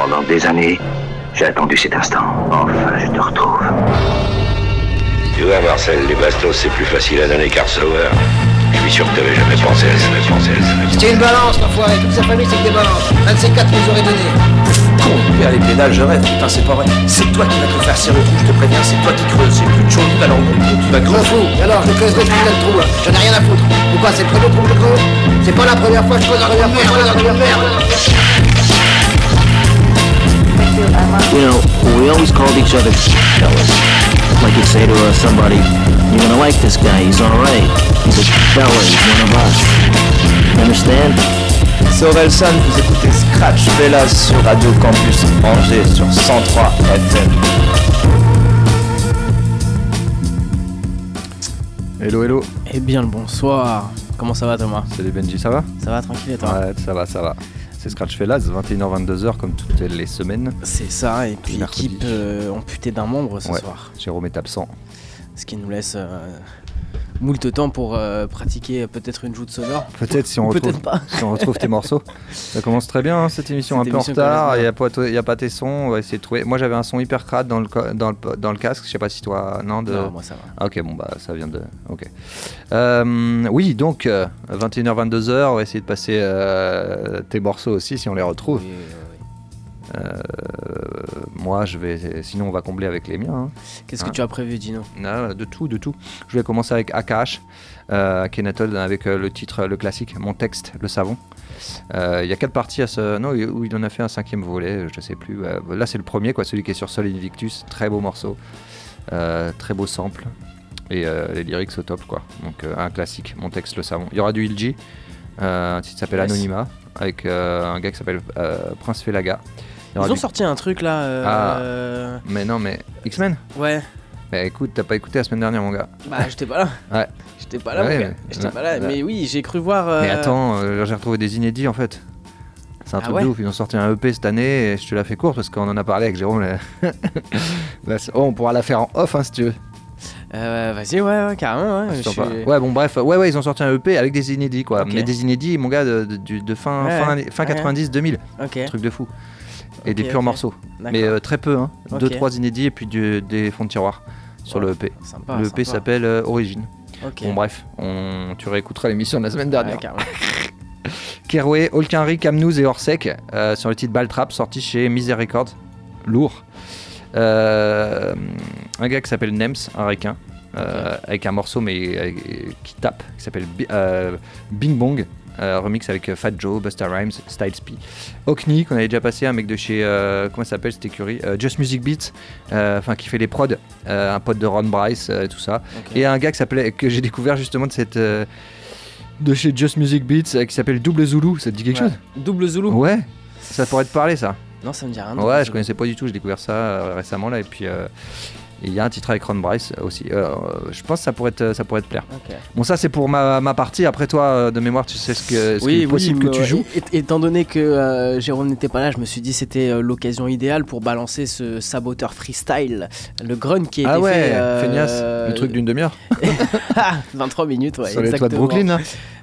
Pendant des années, j'ai attendu cet instant. Enfin, je te retrouve. Tu vois, Marcel, les bastos, c'est plus facile à donner qu'Art Sauer. Je suis sûr que t'avais jamais pensé à ça, pensé à. C'était une balance, l'enfoiré. Toute sa famille, c'est que des balances. Un de ces quatre nous aurait donné. Con, il perd les pédales, je rêve. Putain, c'est pas vrai. C'est toi qui vas te faire serrer le trou, je te préviens. C'est toi qui creuses. C'est plus de chaud, alors tu vas creuser. fous. Et alors, je creuserai putain de trou. hein. J'en ai rien à foutre. Pourquoi c'est le premier trou que je creuse? C'est pas la première fois que je creuse la première fois, la première fois. You know, we always called each other fellas. Like you'd say to uh, somebody, you're gonna like this guy, he's alright. He's a fella, he's one of us. You understand? C'est Orelsan, vous écoutez Scratch Velas sur Radio Campus Angers sur 103 FM. Hello, hello. Eh bien le bonsoir. Comment ça va Thomas? Salut Benji, ça va? Ça va tranquille et toi? Ouais, ça va, ça va. C'est Scratch Fellas, 21h-22h comme toutes les semaines. C'est ça, et puis l'équipe euh, amputée d'un membre ce Ouais. soir. Jérôme est absent. Ce qui nous laisse euh, moult temps pour euh, pratiquer peut-être une joute sonore. Peut-être si on retrouve, pas. si on retrouve tes morceaux. Ça commence très bien hein, cette émission, Cette un peu en émission retard. Il n'y a, pas- y a pas tes sons, on va essayer de trouver. Moi j'avais un son hyper crade dans le, co- dans le, dans le casque, je sais pas si toi. Non, de... Non, moi ça va. Ah, ok, bon bah ça vient de. Ok. Euh, oui, donc 21h-22h, on va essayer de passer euh, tes morceaux aussi si on les retrouve. Oui. Euh, moi je vais. Sinon on va combler avec les miens. hein. Qu'est-ce que Ah. tu as prévu, Dino Ah, de tout, de tout. Je vais commencer avec Akash, euh, Akhenaton, avec euh, le titre, le classique, Mon texte, le savon. Euh, Il y a quatre parties à ce. Non, où il en a fait un cinquième volet, je sais plus. Euh, là, c'est le premier, quoi, celui qui est sur Sol Invictus. Très beau morceau, euh, très beau sample. Et euh, les lyrics au top, quoi. Donc, euh, un classique, Mon texte, le savon. Il y aura du Ilji, euh, un titre qui s'appelle Yes. Anonyma, avec euh, un gars qui s'appelle euh, Prince Felaga. Ils ont du- sorti un truc là. euh, Ah. euh, Mais non, mais X-Men Ouais. Mais écoute, t'as pas écouté la semaine dernière, mon gars. Bah j'étais pas là. Ouais. J'étais pas là. Ouais, mon gars. mais- J'étais pas là. Mais oui, j'ai cru voir. euh, Mais attends, euh, j'ai retrouvé des inédits en fait. C'est un Ah truc ouais de ouf. Ils ont sorti un EP cette année et je te la fais courte parce qu'on en a parlé avec Jérôme. là. Là, c'est- oh, on pourra la faire en off hein, si tu veux. euh, Vas-y, ouais, ouais, carrément. Ouais, suis- Ouais, bon, bref. Ouais, ouais, ils ont sorti un EP avec des inédits quoi. Ok. Mais des inédits, mon gars, de, de- du- de fin, Ouais, fin, fin Ouais. 90-2000. Ok. Truc de fou. Et des purs morceaux. Mais euh, très peu, hein. Ok. Deux, trois inédits et puis du- des fonds de tiroir sur le EP. Sympa. le EP s'appelle euh, Origine. Bon, bref, on... tu réécouteras l'émission de la semaine dernière. Keroué, Olkinry, Camnouz et Orsec euh, sur le titre Baltrap sorti chez Miser Records. Lourd. Un gars qui s'appelle Nems, un requin, avec un morceau mais qui tape, qui s'appelle Bi- Bing Bong. Euh, remix avec Fat Joe, Busta Rhymes, Styles P. Okni, qu'on avait déjà passé, un mec de chez. euh, comment ça s'appelle cette écurie Euh, Just Music Beats, enfin qui fait les prods, un pote de Ron Bryce et tout ça. Et un gars qui s'appelait, que j'ai découvert justement de cette. de chez Just Music Beats euh, qui s'appelle Double Zulu, ça te dit quelque Ouais. chose? Double Zulu? Ouais, ça pourrait te parler ça. Non, ça me dit rien. Ouais, je connaissais pas du tout, j'ai découvert ça euh, récemment là et puis euh, il y a un titre avec Ron Bryce aussi. Euh, je pense que ça pourrait te, ça pourrait te plaire. Bon ça c'est pour ma, ma partie. Après toi euh, de mémoire tu sais ce que ce qu'il est possible que tu euh, joues. et- étant donné que euh, Jérôme n'était pas là, je me suis dit c'était euh, l'occasion idéale pour balancer ce saboteur freestyle, le grun qui a Ah ouais, fait. euh, feignasse, le truc d'une demi-heure 23 minutes, ouais. sur les toits de exactement. Brooklyn. hein.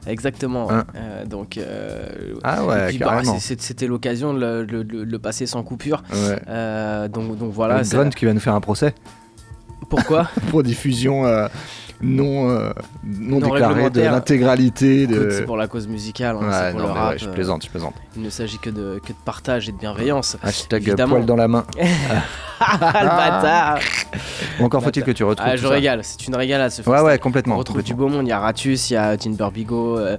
Exactement. Hein. Euh, donc. euh, Ah ouais, bah, c'était l'occasion de le, le- le- le passer sans coupure. Ouais. Euh, donc, donc voilà. le Grunt qui va nous faire un procès Pourquoi pour diffusion euh, non, euh, non, Non déclarée de l'intégralité de. C'est pour la cause musicale, hein, Ouais, c'est pour non, le mais rap. ouais, je euh, plaisante, je plaisante. il ne s'agit que de, que de partage et de bienveillance. Hashtag évidemment. poil dans la main. Ah, le bâtard Encore faut-il que tu retrouves Ah, je régale, c'est une régalade ce Ouais, ouais, On complètement. retrouve du beau monde, il y a Ratus, il y a Timber Bigo, euh,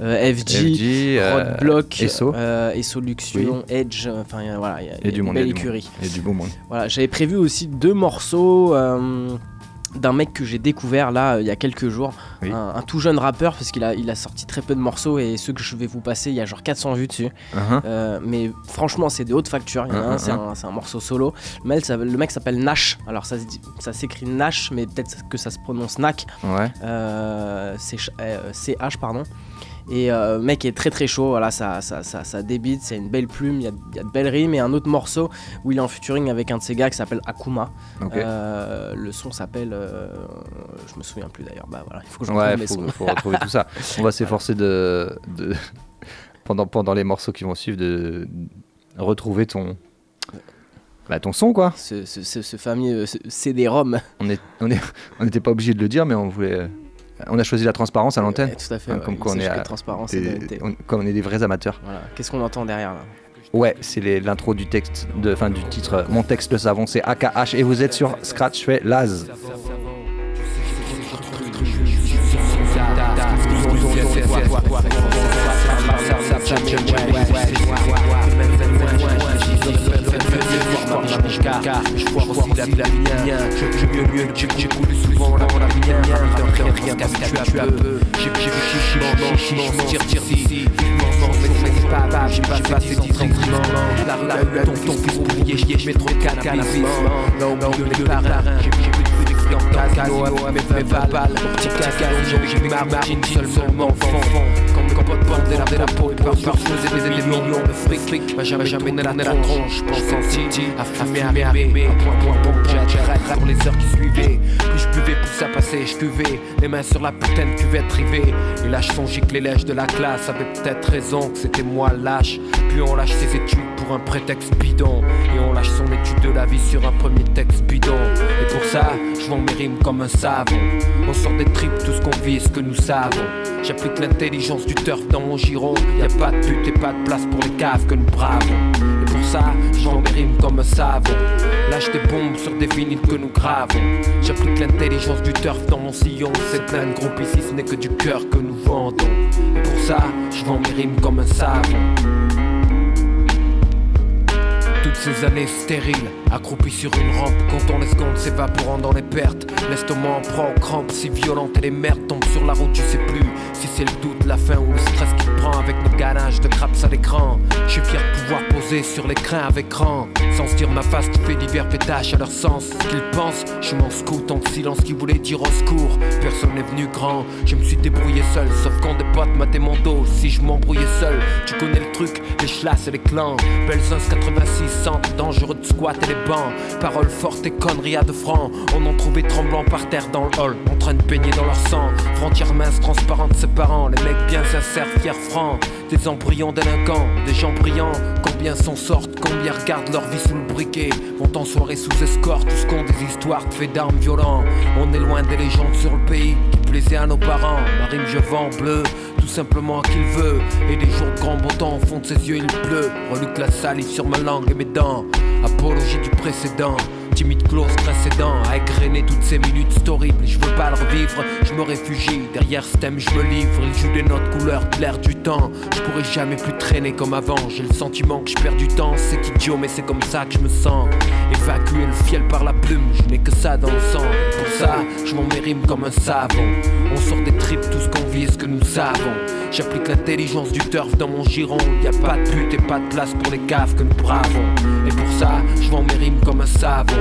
euh, FG, FG, euh, Roadblock, Esso. euh, Esso Luxion, Edge, enfin voilà, il y a, Il y a du monde, belle écurie. Et du beau monde. Voilà, j'avais prévu aussi deux morceaux d'un mec que j'ai découvert là euh, il y a quelques jours, Oui. un, un tout jeune rappeur parce qu'il a, il a sorti très peu de morceaux et ceux que je vais vous passer, il y a genre 400 vues dessus. Uh-huh. Euh, mais franchement, c'est des hautes factures. Il y en a un, c'est un, c'est un morceau solo. Le mec, ça- le mec s'appelle Nash. Alors, ça, ça s'écrit Nash, mais peut-être que ça se prononce Nac. Ouais. Euh, c'est ch- euh, CH, pardon. Et euh, mec est très très chaud, voilà, ça, ça, ça, ça débite, c'est une belle plume, il y y a de belles rimes. Et un autre morceau où il est en featuring avec un de ses gars qui s'appelle Akuma. Euh, le son s'appelle. euh, je me souviens plus d'ailleurs, bah voilà, il faut que je Ouais, retrouve mes faut, retrouver tout ça. On va s'efforcer de, de- pendant, pendant les morceaux qui vont suivre de retrouver ton, Bah ton son quoi. ce, ce, ce, ce fameux CD-ROM. On est, on est, on n'était pas obligé de le dire, mais on voulait. Euh, On a choisi la transparence à l'antenne. Ouais, tout à fait. Hein, ouais, comme on est à- transparence Des- d'honnêteté. on- comme on est des vrais amateurs. Voilà. Qu'est-ce qu'on entend derrière là Ouais, c'est l'intro du texte, de, fin du titre. euh, Mon texte le savon, c'est AKH et vous êtes sur Scratch fait Laz. Je vois aussi la vie Je je mieux mieux que j'écoute souvent la la mienne Rien rien qu'habitué à peu J'ai j'ai chichiment tire tire pas pas j'ai pas passé tranquillement La la la ton ton fils oublié j'y mets trop de J'ai j'ai vu casino mes balles Mon petit caca j'ai mis ma marine seulement enfant Comme quand pote la la peau Par faisait des millions de fric fric. M'a jamais jamais donné la tronche. Pense en titi à fumer à Point point point j'arrête pour les heures qui suivaient. Plus je buvais plus ça passait je cuvais Les mains sur la putain de cuvette rivée. Et là je songeais que les lèches de la classe Avaient peut-être raison que c'était moi lâche. Puis on lâche ses études pour un prétexte bidon. Et on lâche son étude de la vie sur un premier texte bidon. Et pour ça je vends mes rimes comme un savon On sort des tripes tout ce qu'on vit et ce que nous savons. J'applique l'intelligence du turf dans mon giron. Y a pas de but et pas de place pour les caves que nous bravons. Et pour ça je vends mes rimes comme un savon Lâche des bombes sur des vinyles que nous gravons. J'applique l'intelligence du turf dans mon sillon. C'est plein de groupes ici ce n'est que du cœur que nous vendons. Et pour ça je vends mes rimes comme un savon ces années stériles, accroupies sur une rampe, comptant les secondes s'évaporant dans les pertes. L'estomac en prend aux crampes si violentes et les merdes tombent sur la route, tu sais plus si c'est le doute, la faim ou le stress qui prend avec nos ganaches de craps à l'écran. Je suis fier de pouvoir poser sur l'écran avec rang, sans se dire ma face qui fait divers pétaches à leur sens. Ce qu'ils pensent, je m'en scoute en silence qui voulait dire au secours. Personne n'est venu grand, je me suis débrouillé seul, sauf quand des potes m'attaient mon dos. Si je m'embrouillais seul, tu connais le les chlasses et les clans. Belzins 86 centre dangereux de squat et les bancs. Paroles fortes et conneries à deux francs. On en trouvait tremblant par terre dans le hall, en train de baigner dans leur sang. Frontières minces, transparentes, séparant. Les mecs bien sincères, fiers, francs. Des embryons délinquants, des gens brillants. Combien s'en sortent, combien regardent leur vie sous le briquet. Vont en soirée sous escorte, tous compte des histoires de faits d'armes violents. On est loin des légendes sur le pays qui plaisaient à nos parents. Ma rime, je vends bleu, simplement à qui le veut. Et des jours de grand beau temps, au fond de ses yeux, il pleut. Reluque la salive sur ma langue et mes dents. Apologie du précédent. Timide close précédent à égrener toutes ces minutes c'est horrible Je veux pas le revivre, je me réfugie. Derrière ce thème je me livre. Il joue des notes couleurs de du temps. Je pourrais jamais plus traîner comme avant. J'ai le sentiment que je perds du temps. C'est idiot mais c'est comme ça que je me sens. Évacuer le fiel par la plume. Je n'ai que ça dans le sang. Pour ça je m'en mes rimes comme un savon On sort des tripes tout ce qu'on vit et ce que nous savons. J'applique l'intelligence du turf dans mon giron. Y a pas de but et pas de place pour les caves que nous bravons. Et pour ça je vends mes rimes comme un savon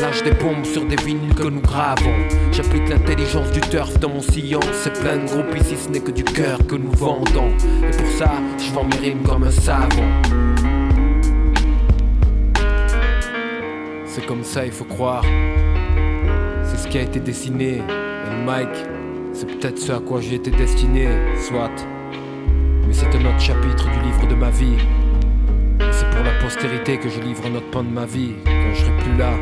Lâche des bombes sur des vinyles que nous gravons. J'applique l'intelligence du turf dans mon sillon. C'est plein de groupes ici ce n'est que du cœur que nous vendons. Et pour ça je vends mes rimes comme un savon. C'est comme ça il faut croire. C'est ce qui a été dessiné. Et Mike c'est peut-être ce à quoi j'ai été destiné, soit. Mais c'est un autre chapitre du livre de ma vie. Postérité que je livre un autre pan de ma vie, quand je serai plus là.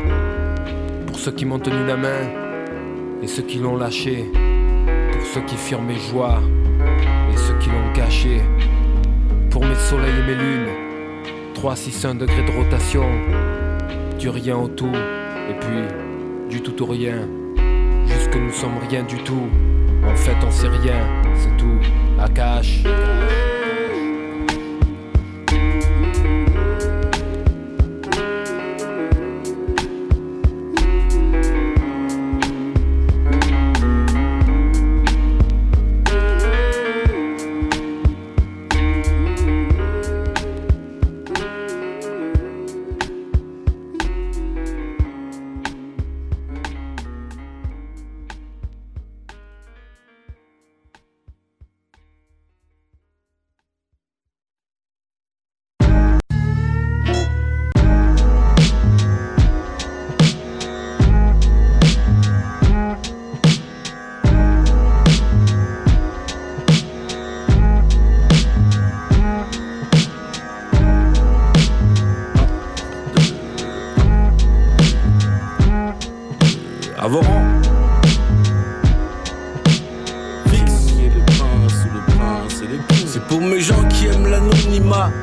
Pour ceux qui m'ont tenu la main et ceux qui l'ont lâché. Pour ceux qui firent mes joies et ceux qui l'ont caché. Pour mes soleils et mes lunes, 3, 6, 1 degré de rotation. Du rien au tout, et puis du tout au rien. Jusque nous sommes rien du tout. En fait, on sait rien, c'est tout. À cache.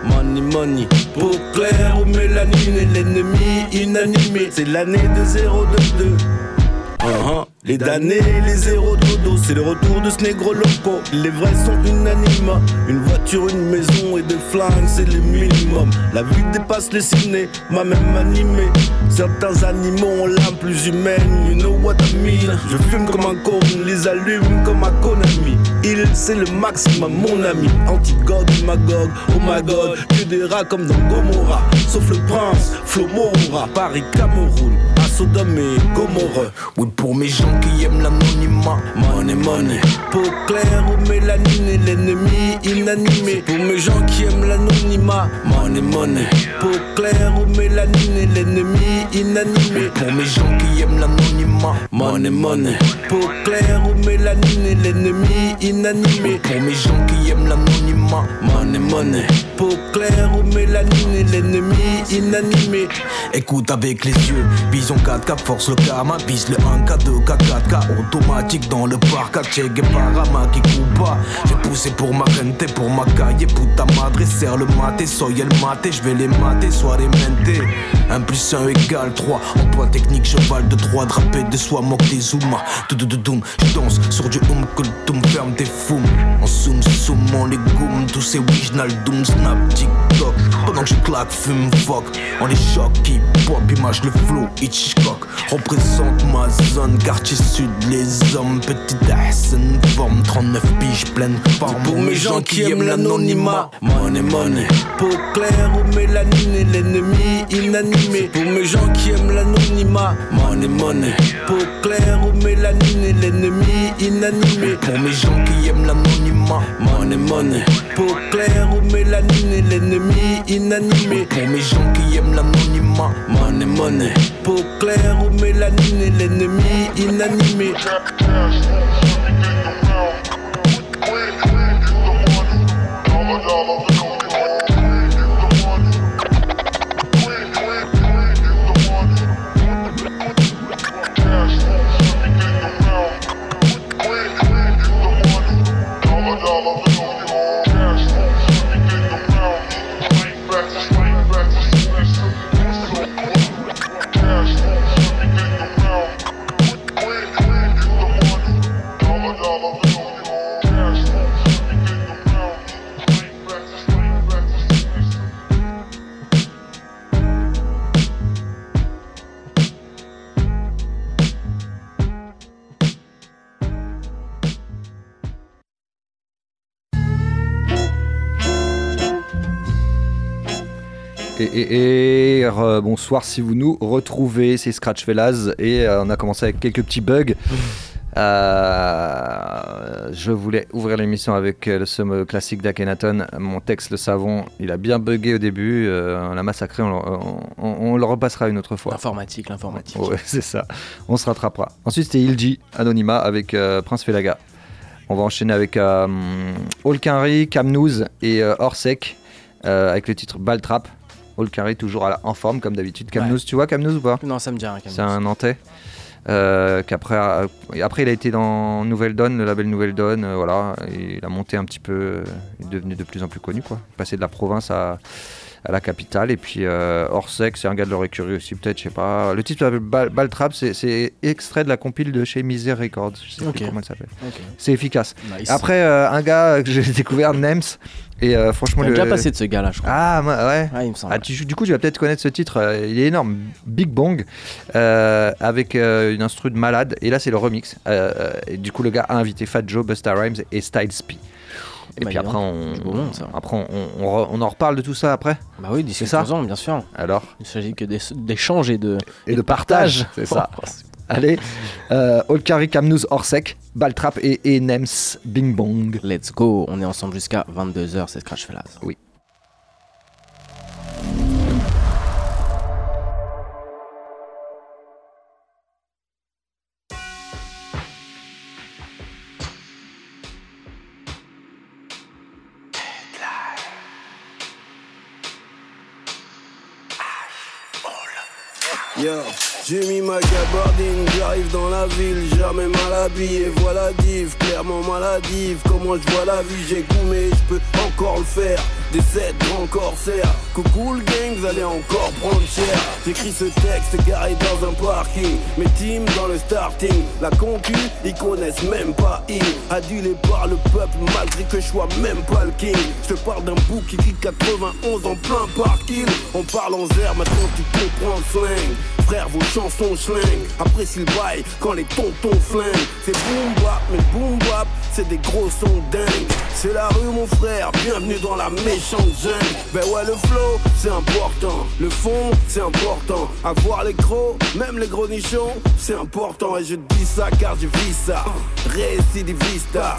Money, money. Peau claire ou mélanine et l'ennemi inanimé. C'est l'année de 022. Uh-huh. Les damnés, les zéros dodo, c'est le retour de ce négro loco. Les vrais sont unanimes. Une voiture, une maison et des flingues, c'est le minimum. La vie dépasse les ciné, m'a même animé. Certains animaux ont l'âme plus humaine, you know what I mean. Je fume comme un con, les allume comme un Konami. Il, c'est le maximum, mon ami. Antigode, Magog, oh my god. Que des rats comme dans Gomorrah. Sauf le prince, Flo Paris, Cameroun. Sodome et. Oui, pour mes gens qui aiment l'anonymat. Money, money. Peau claire ou mélanine l'ennemi inanimé. Pour mes gens qui aiment l'anonymat. Money, money. Peau claire ou mélanine l'ennemi inanimé. Pour mes gens qui aiment l'anonymat. Money, money. Peau claire ou mélanine l'ennemi inanimé. Pour mes gens qui aiment l'anonymat. Money, money. Peau claire ou mélanine l'ennemi inanimé. Écoute avec les yeux, vision 4K, force le karma, vise le 1K, 2K, 4K, automatique dans le parc, à Che Guevara, qui pas. J'ai poussé pour ma rente, pour ma caille, puta madre, serre le maté, soy el maté, je vais les mater, soirée mentée. 1 plus 1 égale 3, en point technique, cheval de 3, drapé de soie, moque des zoomas, doum, je danse sur du hum que le ferme des fous. En zoom, zoom, mon légumes, tous ces original doom, snap, TikTok, pendant que je claque, fume, fuck, on les chocs, qui pop, image le flow, Hitchcock, représente ma zone, quartier sud, les hommes, petite Hassan, forme 39 piges, pleine forme. Pour mes gens qui aiment l'anonymat, money, money, peau claire ou mélanine et l'ennemi inanimé. Pour mes gens qui aiment l'anonymat, money, money, peau claire ou mélanine et l'ennemi inanimé. Pour mes gens qui aiment l'anonymat, money, money, peau claire ou mélanine et l'ennemi inanimé. Pour mes gens qui aiment l'anonymat, money, money, peau claire ou mélanine l'ennemi inanimé. Et, re- bonsoir si vous nous retrouvez, c'est Scratch Fellas et euh, on a commencé avec quelques petits bugs. Euh, je voulais ouvrir l'émission avec euh, le somme classique d'Akhenaton. Mon texte, le savon, il a bien bugué au début. euh, on l'a massacré, on, le- on- on- on le repassera une autre fois. L'informatique, l'informatique. Ouais, c'est ça. On se rattrapera. Ensuite, c'était Ilji, Anonymat, avec euh, Prince Felaga. On va enchaîner avec euh, Olkinry, Kamnouz et euh, Orsec, euh, avec le titre Baltrap. Olkinry, toujours à la- en forme, comme d'habitude. Kamnouz, tu vois Kamnouz ou pas Non, ça me dit rien. C'est un Nantais. euh, qu'après, euh, après, il a été dans Nouvelle Donne, le label Nouvelle Donne, euh, voilà. Et il a monté un petit peu, il est devenu de plus en plus connu, quoi. Passé de la province à, à la capitale. Et puis Orsec, c'est un gars de leur écurie aussi, peut-être, je sais pas. Le titre s'appelle Bal- Baltrap, c'est- c'est extrait de la compile de chez Misère Records. Je sais Ok. plus comment elle s'appelle. C'est efficace. Nice. Après, un gars que j'ai découvert, Nems, et euh, franchement, On le. déjà passé de ce gars-là, je crois. Ah, ouais. Ah, il me semble. Ah, tu- du coup, tu vas peut-être connaître ce titre. euh, il est énorme. Big Bang. euh, avec euh, une instru de malade. Et là, c'est le remix. Et du coup, le gars a invité Fat Joe, Busta Rhymes et Styles P. Et Bah, puis dis après, on, monde, ça. après on, on- on on en reparle de tout ça après. Bah oui, d'ici C'est ça quelques ans, bien sûr. Alors Il s'agit que d'é- d'échanges et de, Et de partage, c'est ça. Allez, euh, Olkari Kamnouz Orsec, Baltrap et, et Nems Bing Bong. Let's go, on est ensemble jusqu'à 22h, c'est Scratch Fellas. Oui. Yo, j'ai mis ma gabardine, j'arrive dans la ville, jamais mal habillé, voilà div, clair légèrement maladive. Comment je vois la vie, j'ai goûté, je peux encore le faire. Des sept grands corsaires. Coucou le gang, vous allez encore prendre cher. J'écris ce texte garé dans un parking. Mes teams dans le starting. La concu, ils connaissent même pas il. Adulé par le peuple malgré que je sois même pas le king. Je te parle d'un bouc qui crie 91 en plein parking. On parle en zère, maintenant tu comprends le slang. Frère, vos chansons schling. Apprécie le bail quand les tontons flinguent. C'est boom bap, mais boom bap, c'est des gros sons dingues. C'est la rue, mon frère, bienvenue dans la jungle. Ben ouais, le flow, c'est important. Le fond, c'est important. Avoir les gros, même les gros nichons, c'est important. Et je dis ça car je vis ça. Récidivista.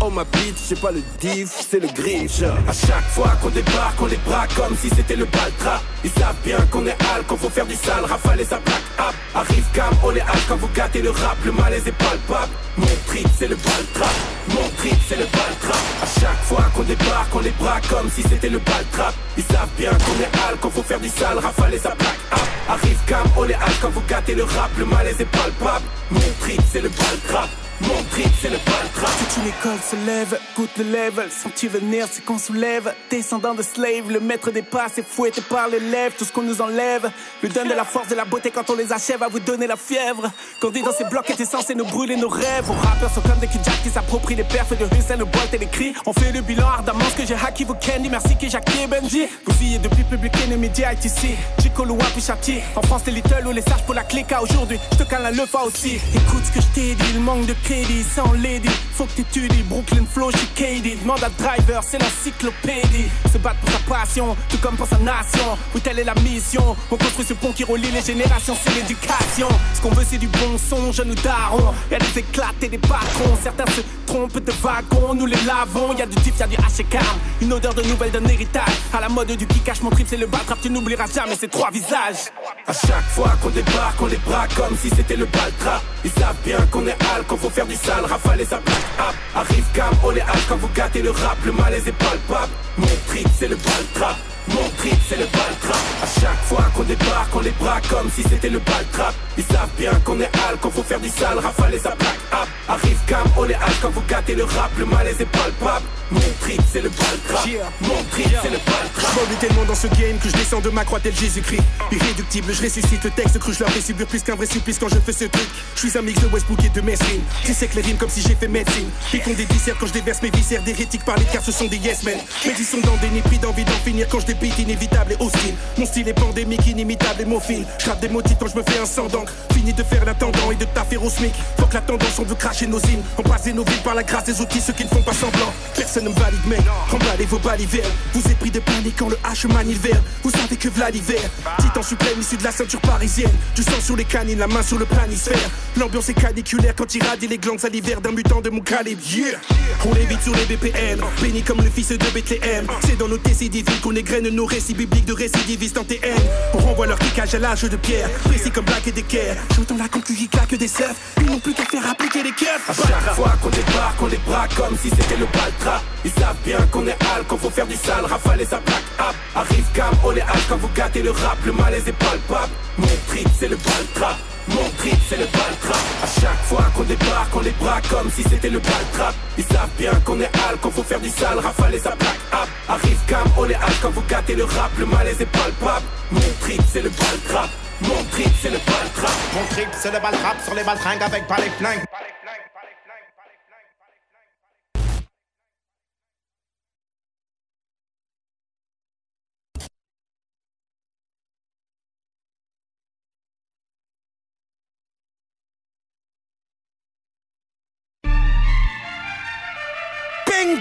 Oh ma bitch, c'est pas le diff, c'est le grinch. À chaque fois qu'on débarque, on les braque comme si c'était le baltra. Ils savent bien qu'on est hal, qu'on faut faire du sale, rafale sa plaque up. Arrive cam, on les hal quand vous gâtez le rap, le malaise est palpable. Mon trip, c'est le baltra. Mon trip, c'est le baltra. À chaque fois qu'on débarque, on les braque comme si c'était le baltra. Ils savent bien qu'on est hal, qu'on faut faire du sale, rafale sa plaque up. Arrive cam, on les hal quand vous gâtez le rap, le malaise est palpable. Mon trip, c'est le baltra. Mon trip, c'est le baltra. Toute une école se lève, goûte le level. Sentir venir, c'est qu'on soulève. Descendant de slave, le maître des pas, c'est fouetté par l'élève. Tout ce qu'on nous enlève, lui donne de la force, de la beauté quand on les achève, à vous donner la fièvre. Quand dit dans ces blocs était censé nous brûler nos rêves. Vos rappeurs sont comme des kidjacks qui s'approprient les perfs de Hussein, le Bolt et les cris. On fait le bilan ardemment, ce que j'ai hacké vous candy. Merci Jackie et Benji. Vous y depuis public et médias ITC. Chico, Loua, puis Chati. En France, les Little ou les sages pour la clique à aujourd'hui. Je te cale un lefa aussi. Écoute ce que je t'ai dit, il manque de crédit sans lady. Faut que t'étudies Brooklyn Flow, j'suis Katie. Demande à Driver, c'est l'encyclopédie. Se battre pour sa passion, tout comme pour sa nation. Oui, telle est la mission. On construit ce pont qui relie les générations, c'est l'éducation. Ce qu'on veut, c'est du bon son, jeunes ou darons. Y'a des éclats et des patrons. Certains se trompent de wagons, nous les lavons. Y'a du tif, y'a du HK. Une odeur de nouvelle d'un héritage. À la mode du qui cache mon trip, c'est le baltrap. Tu n'oublieras jamais ces trois visages. À chaque fois qu'on débarque, on les braque comme si c'était le baltrap. Ils savent bien qu'on est hal, qu'on faut faire du sale, rafale et plaque up. Arrive cam, on les hal quand vous gâtez le rap, le malaise est palpable. Mon trip, c'est le baltrap. Mon trip, c'est le baltrap. À chaque fois qu'on débarque, on les braque comme si c'était le baltrap. Ils savent bien qu'on est hal, qu'on faut faire du sale, rafale et plaque up. Arrive cam, on les hal quand vous gâtez le rap, le malaise est palpable. Mon trip, c'est le baltrap. Mon trip, c'est le baltrap. Je tellement dans ce game que je descends de ma croix tel Jésus-Christ. Irréductible, je ressuscite le texte, cru je leur fais subir plus qu'un vrai supplice quand je fais ce truc. Je suis un mix de Westbrook et de Messrine. Tu sais que les rimes comme si j'ai fait médecine. Ils font des disserts quand je déverse mes viscères d'hérétiques par les car ce sont des yes men. Mais ils sont dans des nids pris d'envie d'en finir quand je débite inévitable et hostile. Mon style est pandémique, inimitable et mon fil. Je des motifs quand je me fais un sang d'encre. Fini de faire l'attendant et de taffer au smic. Faut que la tendance, on veut cracher nos hymnes. Embrasser nos villes par la grâce des outils, ceux qui ne font pas semblant. Ne me valide, mais emballez vos balivernes. Vous êtes pris de panique quand le H manie le verre. Vous savez que v'là l'hiver. Titan suprême issu de la ceinture parisienne. Du sang sur les canines, la main sur le planisphère. L'ambiance est caniculaire quand il radie les glandes salivaires d'un mutant de mon calibre. Yeah! On l'évite sur les BPM. Béni comme le fils de Bethléem. C'est dans nos TC divines qu'on égrène nos récits bibliques de récidivistes en TN. On renvoie leur kickage à l'âge de pierre. Précis comme Black et d'équerre. J'entends la concu qui claque des seufs. Ils n'ont plus qu'à faire appliquer les keufs. À chaque fois qu'on débarque, on les braque comme si c'était le baltra. Ils savent bien qu'on est hal, qu'on faut faire du sale, rafale et sa plaque up. Arrive cam, on les hal quand vous gâtez le rap, le malaise est palpable. Mon trip, c'est le baltra. Mon trip, c'est le baltrap. À chaque fois qu'on débarque, on les braque comme si c'était le baltrap. Ils savent bien qu'on est hal, qu'on faut faire du sale, rafale et sa plaque up. Arrive cam, on les hal quand vous gâtez le rap, le malaise est palpable. Mon trip, c'est le baltrap. Mon trip, c'est le baltrap. Mon trip, c'est le baltrap sur les baltringues avec pas les flingues.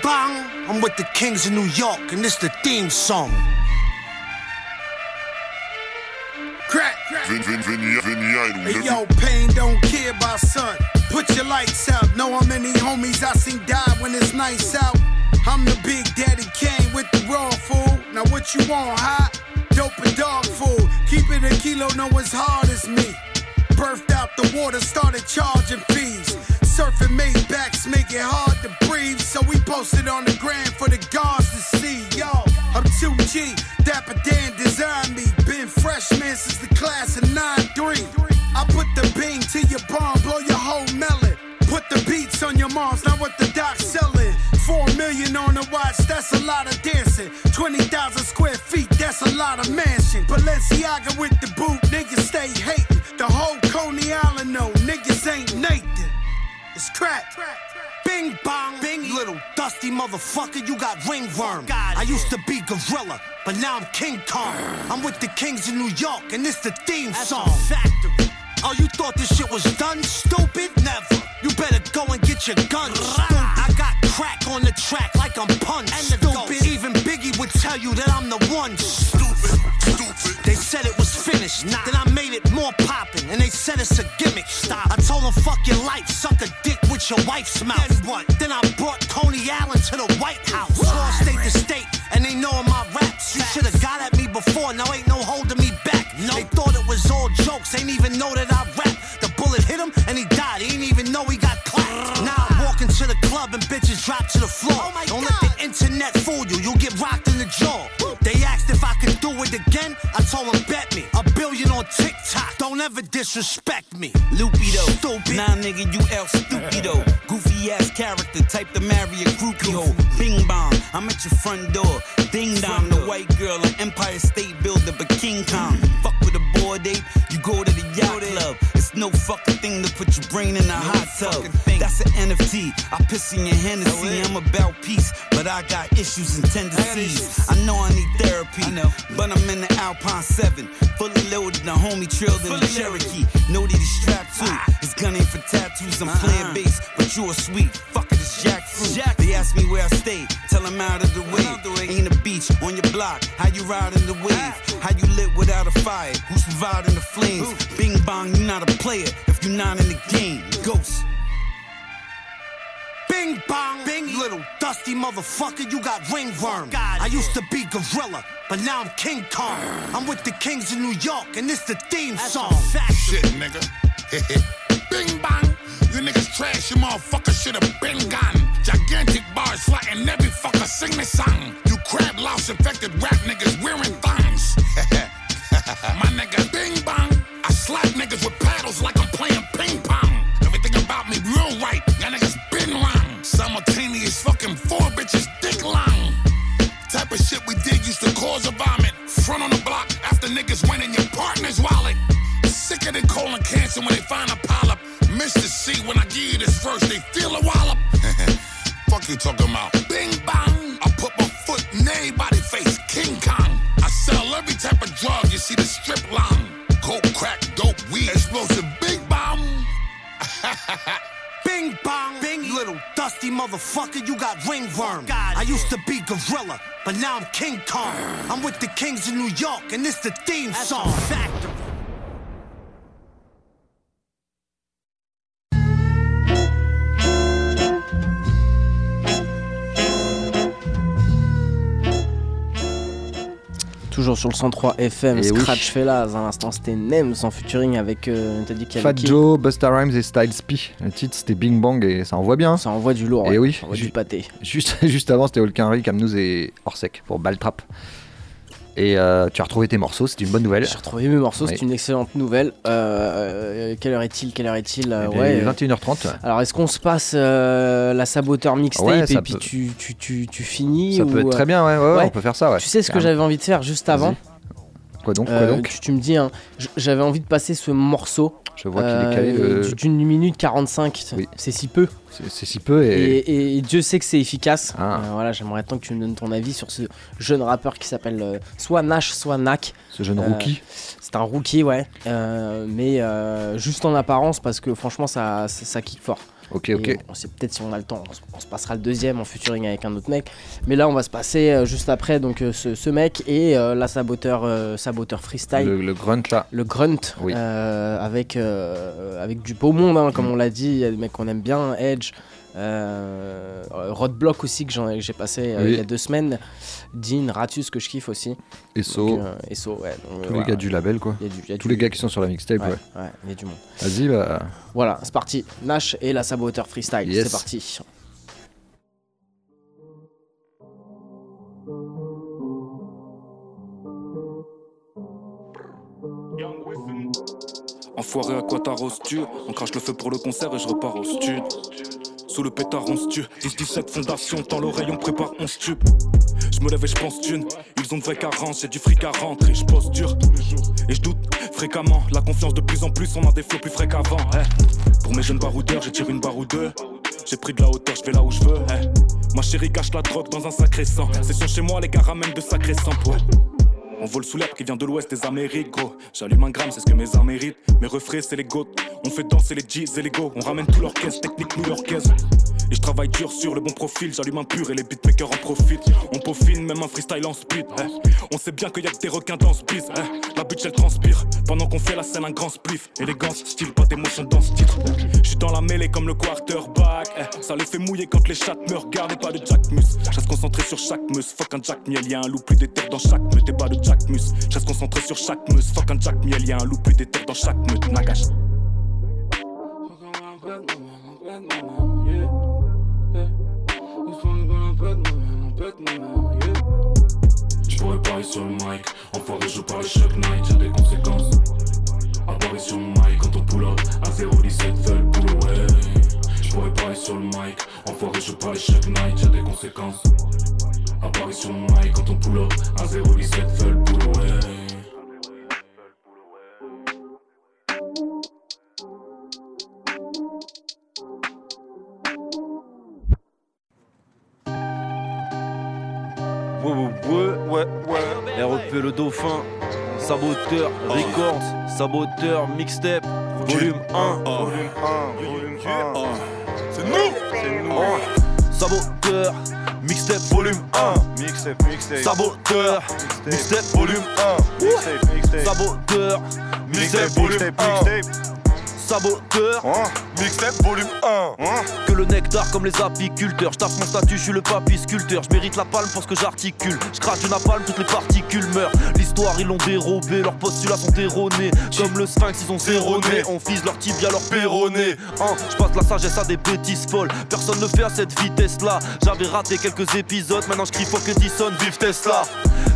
Bong! I'm with the Kings of New York, and this the theme song. Crack, crack. Hey, yo, pain don't care about son. Put your lights out. Know how many homies I seen die when it's nice out. I'm the big daddy Kane with the raw fool. Now what you want, hot? Dope and dog food. Keep it a kilo, no one's hard as me. Birthed out the water, started charging fees. Surfing Maybachs make it hard to breathe. So we posted on the gram for the guards to see. Yo, I'm 2G, Dapper Dan designed me. Been freshman since the class of 9-3. I put the bean to your bomb, blow your whole melon. Put the beats on your mom. Mars, not what the doc's selling. Four million on the watch, that's a lot of dancing. 20,000 square feet, that's a lot of mansion. Balenciaga with the boot, niggas stay hating. The whole Coney Island no, niggas ain't Nathan. It's crack. Bing bong, bing, little dusty motherfucker, you got ringworm. I used to be gorilla, but now I'm King Kong. I'm with the Kings of New York, and it's the theme song. Factory. Oh, you thought this shit was done, stupid? Never. You better go and get your gun. I got crack on the track like I'm punched, and the stupid. Even would tell you that I'm the one, stupid. Stupid. They said it was finished, Nah. then I made it more poppin', and they said it's a gimmick. Stop. I told them fuck your life, suck a dick with your wife's mouth. Then what? Then I brought Coney Allen to the White House. All state to state, and they knowin' my raps. You should've got at me before, now ain't no holding me back. No. They thought it was all jokes, ain't even know that I rap. The bullet hit him, and he died, he ain't even know he got clapped. Now I'm walking to the club, and bitches drop to the floor. Oh Don't let the internet fool you, you'll get rocked told him, bet me. A billion on TikTok, don't ever disrespect me. Lupido, Stupid. Nah, nigga, you El Stupido. Goofy ass character, type to marry a groupie hoe. Bing bong, I'm at your front door. Ding dong, the white girl, an Empire State Builder, but King Kong. Fuck with a board ape, you go to the yacht club. No fucking thing to put your brain in a hot tub. That's an NFT. I piss in your Hennessy. I'm about peace, but I got issues and tendencies. I know I need therapy, but I'm in the Alpine 7. Fully loaded, the homie trailed in the Cherokee. Know that he's strapped too. His gun ain't for tattoos. I'm playing bass, but you a sweet. Fuck it, it's jackfruit. They ask me where I stay. Tell 'em out of the way. Ain't a beach on your block. How you riding the wave? How you lit without a fire? Who's providing the flames? Bing bong, you not a player if you're not in the game. Ghost. Bing bong, bing, little dusty motherfucker, you got ringworm. I used to be gorilla, but now I'm King Kong. I'm with the Kings of New York, and it's the theme song. Shit, nigga. Bing bang. You niggas trash, you motherfucker should have been gone. Gigantic bars flying every fucker sing this song. You crab louse infected rap niggas wearing thongs. My nigga bing bang. Cancer when they find a polyp. Mr. C, when I give you this verse, they feel a wallop. Fuck you talking about? Bing bang. I put my foot in everybody's face. King Kong. I sell every type of drug you see the strip long. Coke, crack, dope, weed, explosive, big bomb. Bing bong, bing, little dusty motherfucker, you got ringworm. I used to be gorilla, but now I'm King Kong. I'm with the Kings of New York, and it's the theme song. Factory. Toujours sur le 103 FM, Eh oui. Scratch Fellas. À l'instant, c'était Nems en featuring avec. euh, T'as dit Fat Joe, Busta Rhymes et Styles P. Le titre c'était Bing Bang et ça envoie bien. Ça envoie du lourd. Et ouais. oui, Ça envoie ju- du pâté. Juste, juste avant c'était Holkinry, Camnouz et Orsec pour Baltrap. Et euh, tu as retrouvé tes morceaux, c'est une bonne nouvelle. J'ai retrouvé mes morceaux, Oui. c'est une excellente nouvelle. Euh, euh, quelle heure est-il Quelle heure est-il Euh, Eh Ouais. 21h30. Alors, est-ce qu'on se passe euh, la saboteur mixtape Ouais, et puis peut- tu, tu, tu, tu finis Ça peut être très bien, ouais, ouais, ouais, on peut faire ça, ouais. Tu sais ce que j'avais envie de faire juste avant Quoi donc, quoi Euh, donc tu, tu me dis, hein, j'avais envie de passer ce morceau. Je vois qu'il est calé, euh, le- D'une minute 45, c'est si peu. C'est- si peu et. Ah. Et, et Dieu sait que c'est efficace. Euh, voilà, j'aimerais tant que tu me donnes ton avis sur ce jeune rappeur qui s'appelle euh, soit Nash, soit Nak. Ce jeune Euh, rookie. C'est un rookie, ouais. Mais juste en apparence parce que franchement, ça, ça, ça kick fort. Ok, Et ok. On sait peut-être si on a le temps, on se, on se passera le deuxième en featuring avec un autre mec. Mais là, on va se passer euh, juste après donc euh, ce, ce mec et euh, la saboteur, euh, saboteur freestyle. Le, le grunt là. Le grunt, Oui. avec, avec du beau monde, hein, comme on l'a dit. Il y a des mecs qu'on aime bien, Edge, euh, Roadblock aussi, que j'en ai- que j'ai passé euh, Oui. il y a deux semaines. Dean, Ratus, que je kiffe aussi. Esso. Donc, euh, Esso, ouais. donc, Tous voilà. les gars du label quoi. Il y a du- il y a Tous du- les gars qui sont sur la mixtape, ouais. Ouais, ouais, il y a du monde. Vas-y, bah. Voilà, c'est parti. Nash et la saboteur freestyle, Yes. c'est parti. Enfoiré à quoi t'arroses-tu On crache le feu pour le concert et je repars au stud. Sous le pétard, on se tue. 10-17 fondations, dans l'oreille, on prépare, on se tue. Je me lève et je pense d'une. Ils ont de vraies carences, j'ai du fric à rentrer. Je jours. Et je doute fréquemment. La confiance de plus en plus, on a des flots plus frais qu'avant. eh. Pour mes jeunes baroudeurs, j'ai tiré une barre ou deux. J'ai pris de la hauteur, je vais là où je veux. eh. Ma chérie cache la drogue dans un sacré sang. C'est chez moi, les gars de sacrés sang. On vole sous l'herbe qui vient de l'ouest des Amériques, gros. J'allume un gramme, c'est ce que mes armes méritent. Mes refrains, c'est les goats. On fait danser les G's et les go. On ramène tout l'orchestre, technique new-yorkaise. Et je travaille dur sur le bon profil. J'allume un pur et les beatmakers en profitent. On peaufine, même un freestyle en speed. eh. On sait bien qu'il y a que des requins dans ce biz. eh. La bitch elle transpire. Pendant qu'on fait la scène, un grand spliff. Élégance, style, pas d'émotion dans ce titre. Je suis dans la mêlée comme le quarterback. eh. Ça les fait mouiller quand les chattes me regardent pas de Jack Mus. Je reste concentré sur chaque meuse. Fuck un Jack Miel, y'a un loup plus d'éther dans chaque meute. Pas de Jack Mus. Je reste concentré sur chaque meuse. Fuck un Jack Miel, y'a un loup plus d'éther dans chaque meute. Nagash. Je pourrais parler sur le mic, enfoiré je parle chaque night, j'ai des conséquences. Apparition mic quand on pull up, à 017 veulent pull away. Je pourrais parler sur le mic, enfoiré je parle chaque night, j'ai des conséquences. Apparition mic quand on pull up, à 017 veulent pull away. Ouais, ouais, ouais, ouais. REP le dauphin, saboteur, records, saboteur, mixtape, volume 1. Volume 1, volume 1. C'est nous C'est nous Saboteur, mixtape, volume 1. Mixtape, mixtape. Saboteur, mixtape, volume 1. Mixtape, mixtape. Saboteur, mixtape, volume mixtape, 1. mixtape. Saboteur, mixtape, volume 1. Que le nectar comme les apiculteurs. Je tape mon statut, je suis le papy sculpteur. Je mérite la palme parce que j'articule. Je crache du napalm, toutes les particules meurent. L'histoire, ils l'ont dérobé. Leurs postulats sont erronés. Comme le sphinx, ils ont zéro nez. On fise leur tibia, leur péroné. Hein, je passe la sagesse à des bêtises folles. Personne ne fait à cette vitesse-là. J'avais raté quelques épisodes. Maintenant, je crie faut que Dyson vive Tesla.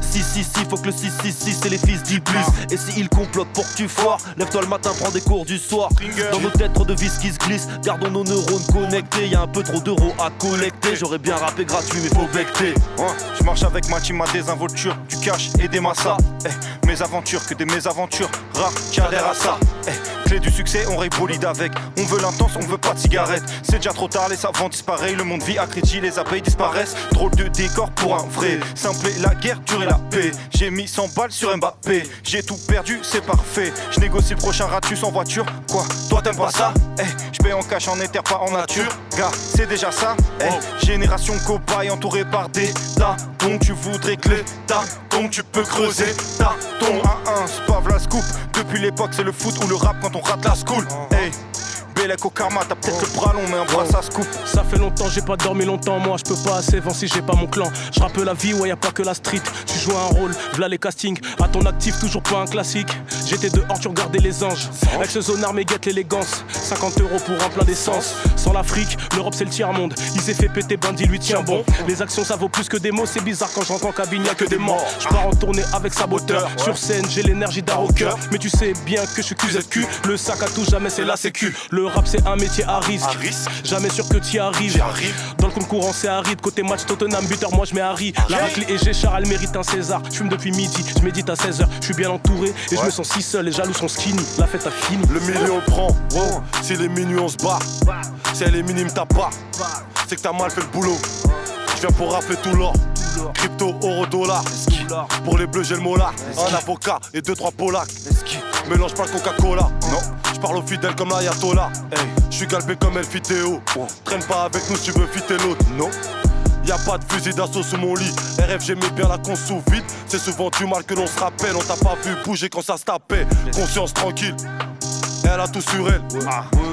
Si, si, si, faut que le 666 c'est les fils d'Iblis. Et si ils complotent pour que tu foires, lève-toi le matin, prends des cours du soir. Dans nos têtes, trop de vis qui se glissent. Gardons nos neurones connectés. Y a un peu trop d'euros à collecter. J'aurais bien rappé gratuit, mais faut becter. Ouais, je marche avec ma team à désinvolture, du cash et des massas. Eh, mes aventures, que des mésaventures, rares qui adhèrent à ça. Eh, clé du succès, on raye bolide avec. On veut l'intense, on veut pas de cigarette. C'est déjà trop tard, les savants disparaissent. Le monde vit à crédit, les abeilles disparaissent. Drôle de décor pour un vrai. Simple la guerre, durer la paix. J'ai mis 100 balles sur Mbappé. J'ai tout perdu, c'est parfait. Je négocie le prochain ratus en voiture. Quoi Toi t'aimes pas ça? Eh, je paye en cash, en éther, pas en nature. Gars, c'est déjà ça. Eh, génération cobaye entourée par des tas. Donc tu voudrais que l'État donc tu peux creuser ta ton 1-1, c'est pas la scoop. Depuis l'époque, c'est le foot ou le rap quand on rate la school. Hey, Bélec au karma, t'as peut-être le bras long, mais un bras ça se coupe. Ça fait longtemps, j'ai pas dormi longtemps, moi je peux pas assez si j'ai pas mon clan. Je rappe la vie, ouais, y a pas que la street. Tu joues un rôle, v'là les castings. À ton actif, toujours pas un classique. J'étais dehors, tu regardais les anges. Avec ce zonard, mais guette l'élégance. 50 euros pour un plein d'essence. Sans l'Afrique, l'Europe c'est le tiers-monde. Il s'est fait péter, bandit lui tient bon. Les actions ça vaut plus que des mots, c'est bizarre quand j'entends en cabine, y a que des morts. Je pars en tournée avec saboteur. Sur scène, j'ai l'énergie d'un rocker. Mais tu sais bien que je suis QZQ. Le sac à tout, jamais c'est la sécu. Le rap c'est un métier à risque. Jamais sûr que t'y arrives. Dans le concurrent c'est aride. Côté match Tottenham, buteur, moi je mets Harry. La raclée et Géchard, elle mérite un César. Je fume depuis midi, je médite à 16h. Je suis bien entouré et je me sens si seul. Les jaloux sont skinny. La fête a fini. Le milieu on prend, wow. Si les minuit on se bat. Si elle est minime t'as pas. C'est que t'as mal fait le boulot. Je viens pour rappeler tout l'or. Crypto, euro, dollar. Pour les bleus, j'ai le mola. Un avocat et deux, trois polacs. Mélange pas le Coca-Cola. Non. Je parle aux fidèles comme l'Ayatollah. Je suis galbé comme El Fiteo. Traîne pas avec nous si tu veux fitter l'autre. Non. Y'a pas de fusil d'assaut sous mon lit. RF, j'aimais bien la con sous vide. C'est souvent du mal que l'on se rappelle. On t'a pas vu bouger quand ça se tapait. Conscience tranquille. Elle a tout sur elle.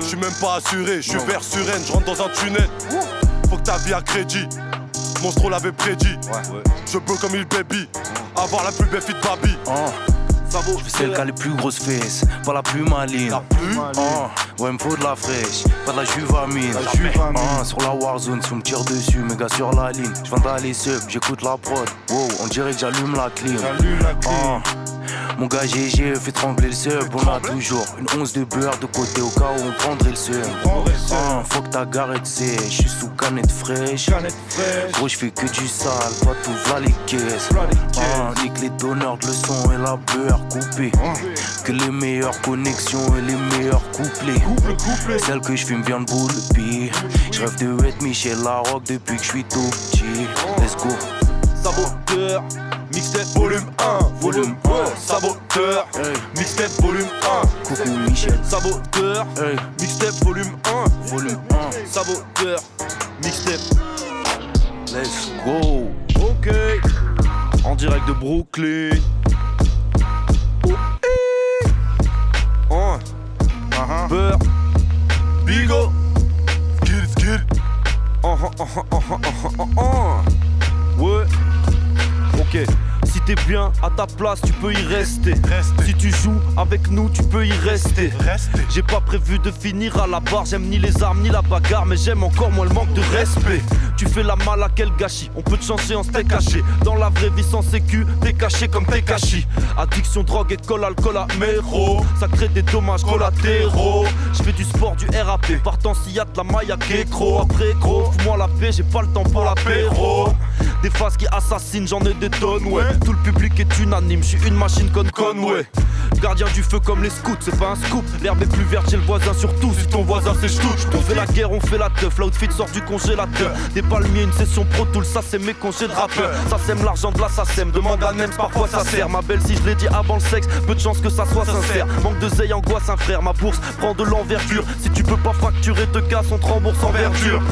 Je suis même pas assuré. Je suis vert. Je rentre dans un tunnel. Faut que ta vie a crédit. Monstro l'avait prédit. Je peux comme il baby. Avoir la plus belle fille de Babi. Je celle qui a les plus grosses fesses, pas la plus maligne. La plus Ouais, me faut de la fraîche, pas de la juvamine. La juvamine. Ah, sur la Warzone, si on me tire dessus, mes gars sur la ligne. Je vends les subs, j'écoute la prod. Wow, on dirait que j'allume la clim. J'allume la clim. Ah, Mon gars GG fait trembler le sub. On a toujours une once de beurre de côté au cas où on prendrait le seum. Ah, faut que ta garette sèche, je suis sous canette fraîche. Gros, je fais que du sale, pas tout v'là les caisses. Ah, nique les donneurs de leçons et la beurre coupée. Que les meilleures connexions et les meilleurs couplets. Celle que je fume vient de boule Je rêve de être Michel Larocque depuis que je suis tout petit. Let's go. Saboteur, mixtape volume 1, volume 1, saboteur, mixtape volume 1, coucou Michel, saboteur, mixtape volume 1, volume 1, saboteur, mixtape. Let's go, ok, en direct de Brooklyn. Oh, uh Bigo. Uh -huh, uh -huh, uh -huh, uh -huh, uh -huh. Ouais. Ok, si t'es bien à ta place, tu peux y rester. Si tu joues avec nous, tu peux y rester. J'ai pas prévu de finir à la barre. J'aime ni les armes ni la bagarre, mais j'aime encore moins le manque de respect. Tu fais la mal à quel gâchis On peut te changer en steak caché. Dans la vraie vie sans sécu, t'es caché comme t'es caché. Addiction, drogue, école, alcool, améro. Ça crée des dommages collatéraux. Je fais du sport, du RAP. Partant s'il y a de la maille à Kécro. Après gros, fous-moi la paix, j'ai pas le temps pour l'apéro. Des phases qui assassinent, j'en ai des tonnes, ouais. Tout le public est unanime, je suis une machine con Conway. Gardien du feu comme les scouts, c'est pas un scoop. L'herbe est plus verte chez le voisin, surtout si ton voisin c'est ch'tout. On fait la guerre, on fait la teuf. L'outfit sort du congélateur. Des palmiers, une session pro tool, ça c'est mes congés de rappeur. Ça sème l'argent de la sème demande à même parfois ça sert. Ma belle, si je l'ai dit avant le sexe, peu de chance que ça soit sincère. Manque de zeille, angoisse, un frère. Ma bourse prend de l'envergure. Si tu peux pas facturer, te casse, on te rembourse en verdure.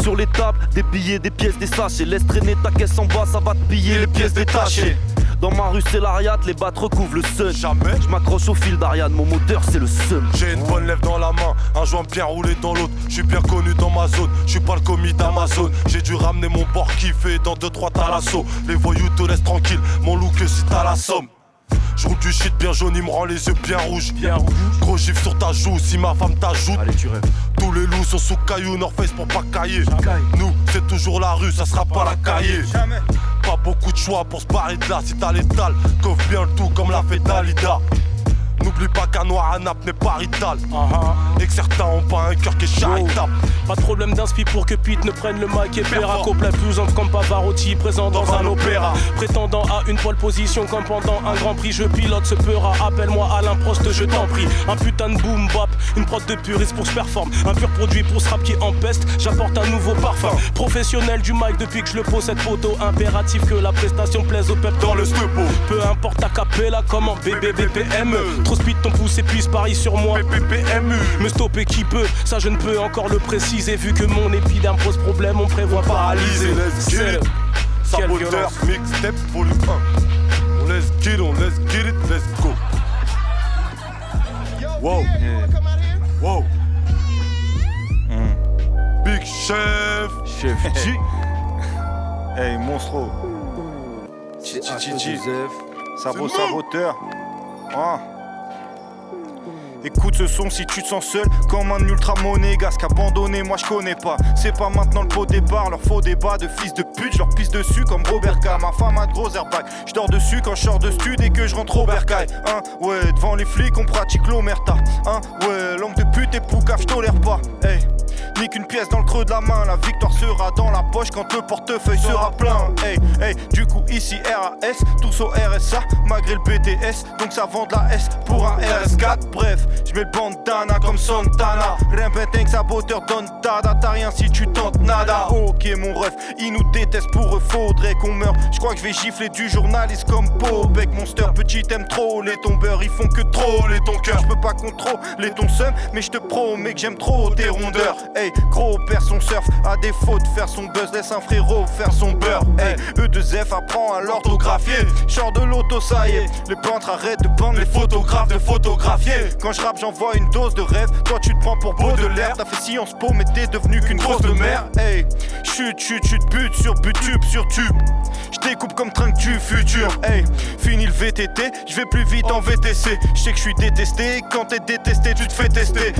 Sur les tables, des billets, des pièces, des sachets. Laisse traîner ta caisse en bas, ça va te piller les pièces détachées. Dans ma rue c'est l'Ariat, les battes recouvrent le sun Jamais Je m'accroche au fil d'Ariane, mon moteur c'est le seum J'ai une bonne lèvre dans la main, un joint bien roulé dans l'autre Je suis bien connu dans ma zone, je suis pas le commis d'Amazon J'ai dû ramener mon bord kiffé dans 2-3 talassos Les voyous te laissent tranquille, mon look si t'as la somme je roule du shit bien jaune, il me rend les yeux bien rouges. Bien rouge. Gros gif sur ta joue, si ma femme t'ajoute. Allez, tu rêves. Tous les loups sont sous caillou, Norface pour pas cailler. Nous, c'est toujours la rue, ça sera pas la cahier. Jamais. Beaucoup de choix pour se barrer de là si t'as l'étal. Coffre bien le tout comme l'a fait Dalida. N'oublie pas qu'un noir à nappe n'est pas rital. Et que certains ont pas un cœur qui est charitable. Pas de problème d'inspi pour que Pete ne prenne le mic et Complet plus ample comme Pavarotti présent dans, un opéra. Prétendant à une pole position comme pendant un grand prix Je pilote ce peura, appelle-moi Alain Prost je t'en prie. Un putain de boom bap, une prod de puriste pour se performe. Un pur produit pour ce rap qui empeste, j'apporte un nouveau parfum. Professionnel du mic depuis que je le pose cette photo Impératif que la prestation plaise au peuple. Dans le stepo Peu importe ta capella comment BBBPME Trop speed, ton pouce épuise Paris sur moi. PPPMU. Me stopper qui peut, ça je ne peux encore le préciser. Vu que mon épiderme pose problème, on prévoit paralyser. Let's get it. Saboteur, mixtape, volume 1. On let's get on let's get it, let's go. Wow. Wow. Big chef. Chef G. hey, monstro. Chichi Sabot, saboteur. Ah. Écoute ce son si tu te sens seul comme un ultra monégasque abandonné, moi je connais pas. C'est pas maintenant le pot départ, leur faux débat de fils de pute, je leur pisse dessus comme Robert K. Ma femme a de gros airbag, je dors dessus quand je sors de stud et que je rentre au bercail. Hein, ouais, devant les flics on pratique l'omerta. Hein, ouais, langue de pute et poucave, je tolère pas. Hey. Ni qu'une pièce dans le creux de la main, la victoire sera dans la poche quand le portefeuille sera plein. Hey, hey, du coup ici RAS, tous au RSA, malgré le BTS, donc ça vend de la S pour un RS4. Bref, je mets le bandana comme Santana. Rien saboteur donne tada, t'as rien si tu tentes nada. Ok mon ref, ils nous détestent pour eux, faudrait qu'on meure. Je crois que je vais gifler du journaliste comme Popek Monster. Petit aime trop les tombeurs, ils font que troller ton cœur. Je peux pas contrôler ton seum, mais je te promets que j'aime trop tes rondeurs. Hey, gros perd son surf, à défaut de faire son buzz, laisse un frérot faire son beurre. Hey, E2F apprend à l'orthographier. Chors de l'auto, ça y est. Les peintres arrêtent de peindre les photographes de photographier. Quand je rappe, j'envoie une dose de rêve. Toi, tu te prends pour beau de l'air. T'as fait Sciences Po, mais t'es devenu qu'une grosse de mer. Hey, chute, chute, chute, but sur but, tube sur tube. Je découpe comme train du futur. Hey, fini le VTT, je vais plus vite en VTC. Je sais que je suis détesté, quand t'es détesté, tu te fais tester.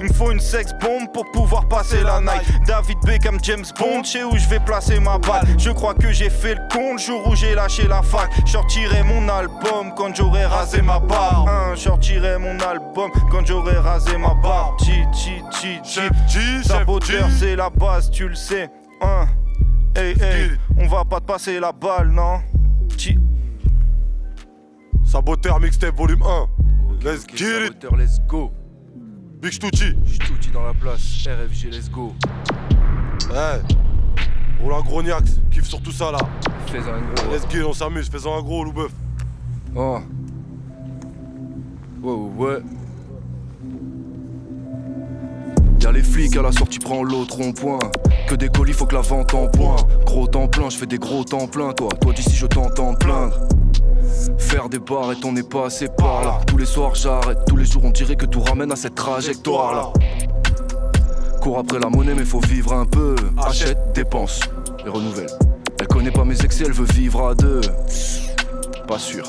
Il me faut une sex bombe pour pouvoir passer la night. David Beckham, James Bond, je sais où je vais placer ma balle. Je crois que j'ai fait le con le jour où j'ai lâché la fac. Sortirai mon album quand j'aurai rasé ma barbe. Hein, sortirai mon album quand j'aurai rasé ma barbe. Chi, chi, chi, chi. Saboteur, c'est la base, tu le sais. Hein. Hey, hey, on va pas te passer la balle, non? Chi. Saboteur mixtape volume 1. let's get it. Saboteur, let's go. Big Stucci. Stucci dans la place. RFG, let's go. Ouais. Roland Grognax, kiffe sur tout ça là. Fais-en un gros. Let's get it, on s'amuse, fais-en un gros, Loubeuf. Oh. Ouais, ouais, Y'a les flics à la sortie, prends l'autre rond-point. Que des colis, faut que la vente en point. Gros temps plein, je fais des gros temps plein, toi. Toi d'ici, je t'entends plaindre. Faire des bars et on n'est pas assez par là. Tous les soirs, j'arrête. Tous les jours, on dirait que tout ramène à cette trajectoire là. Cours après la monnaie, mais faut vivre un peu. Achète, dépense et renouvelle. Elle connaît pas mes excès, elle veut vivre à deux. Pas sûr.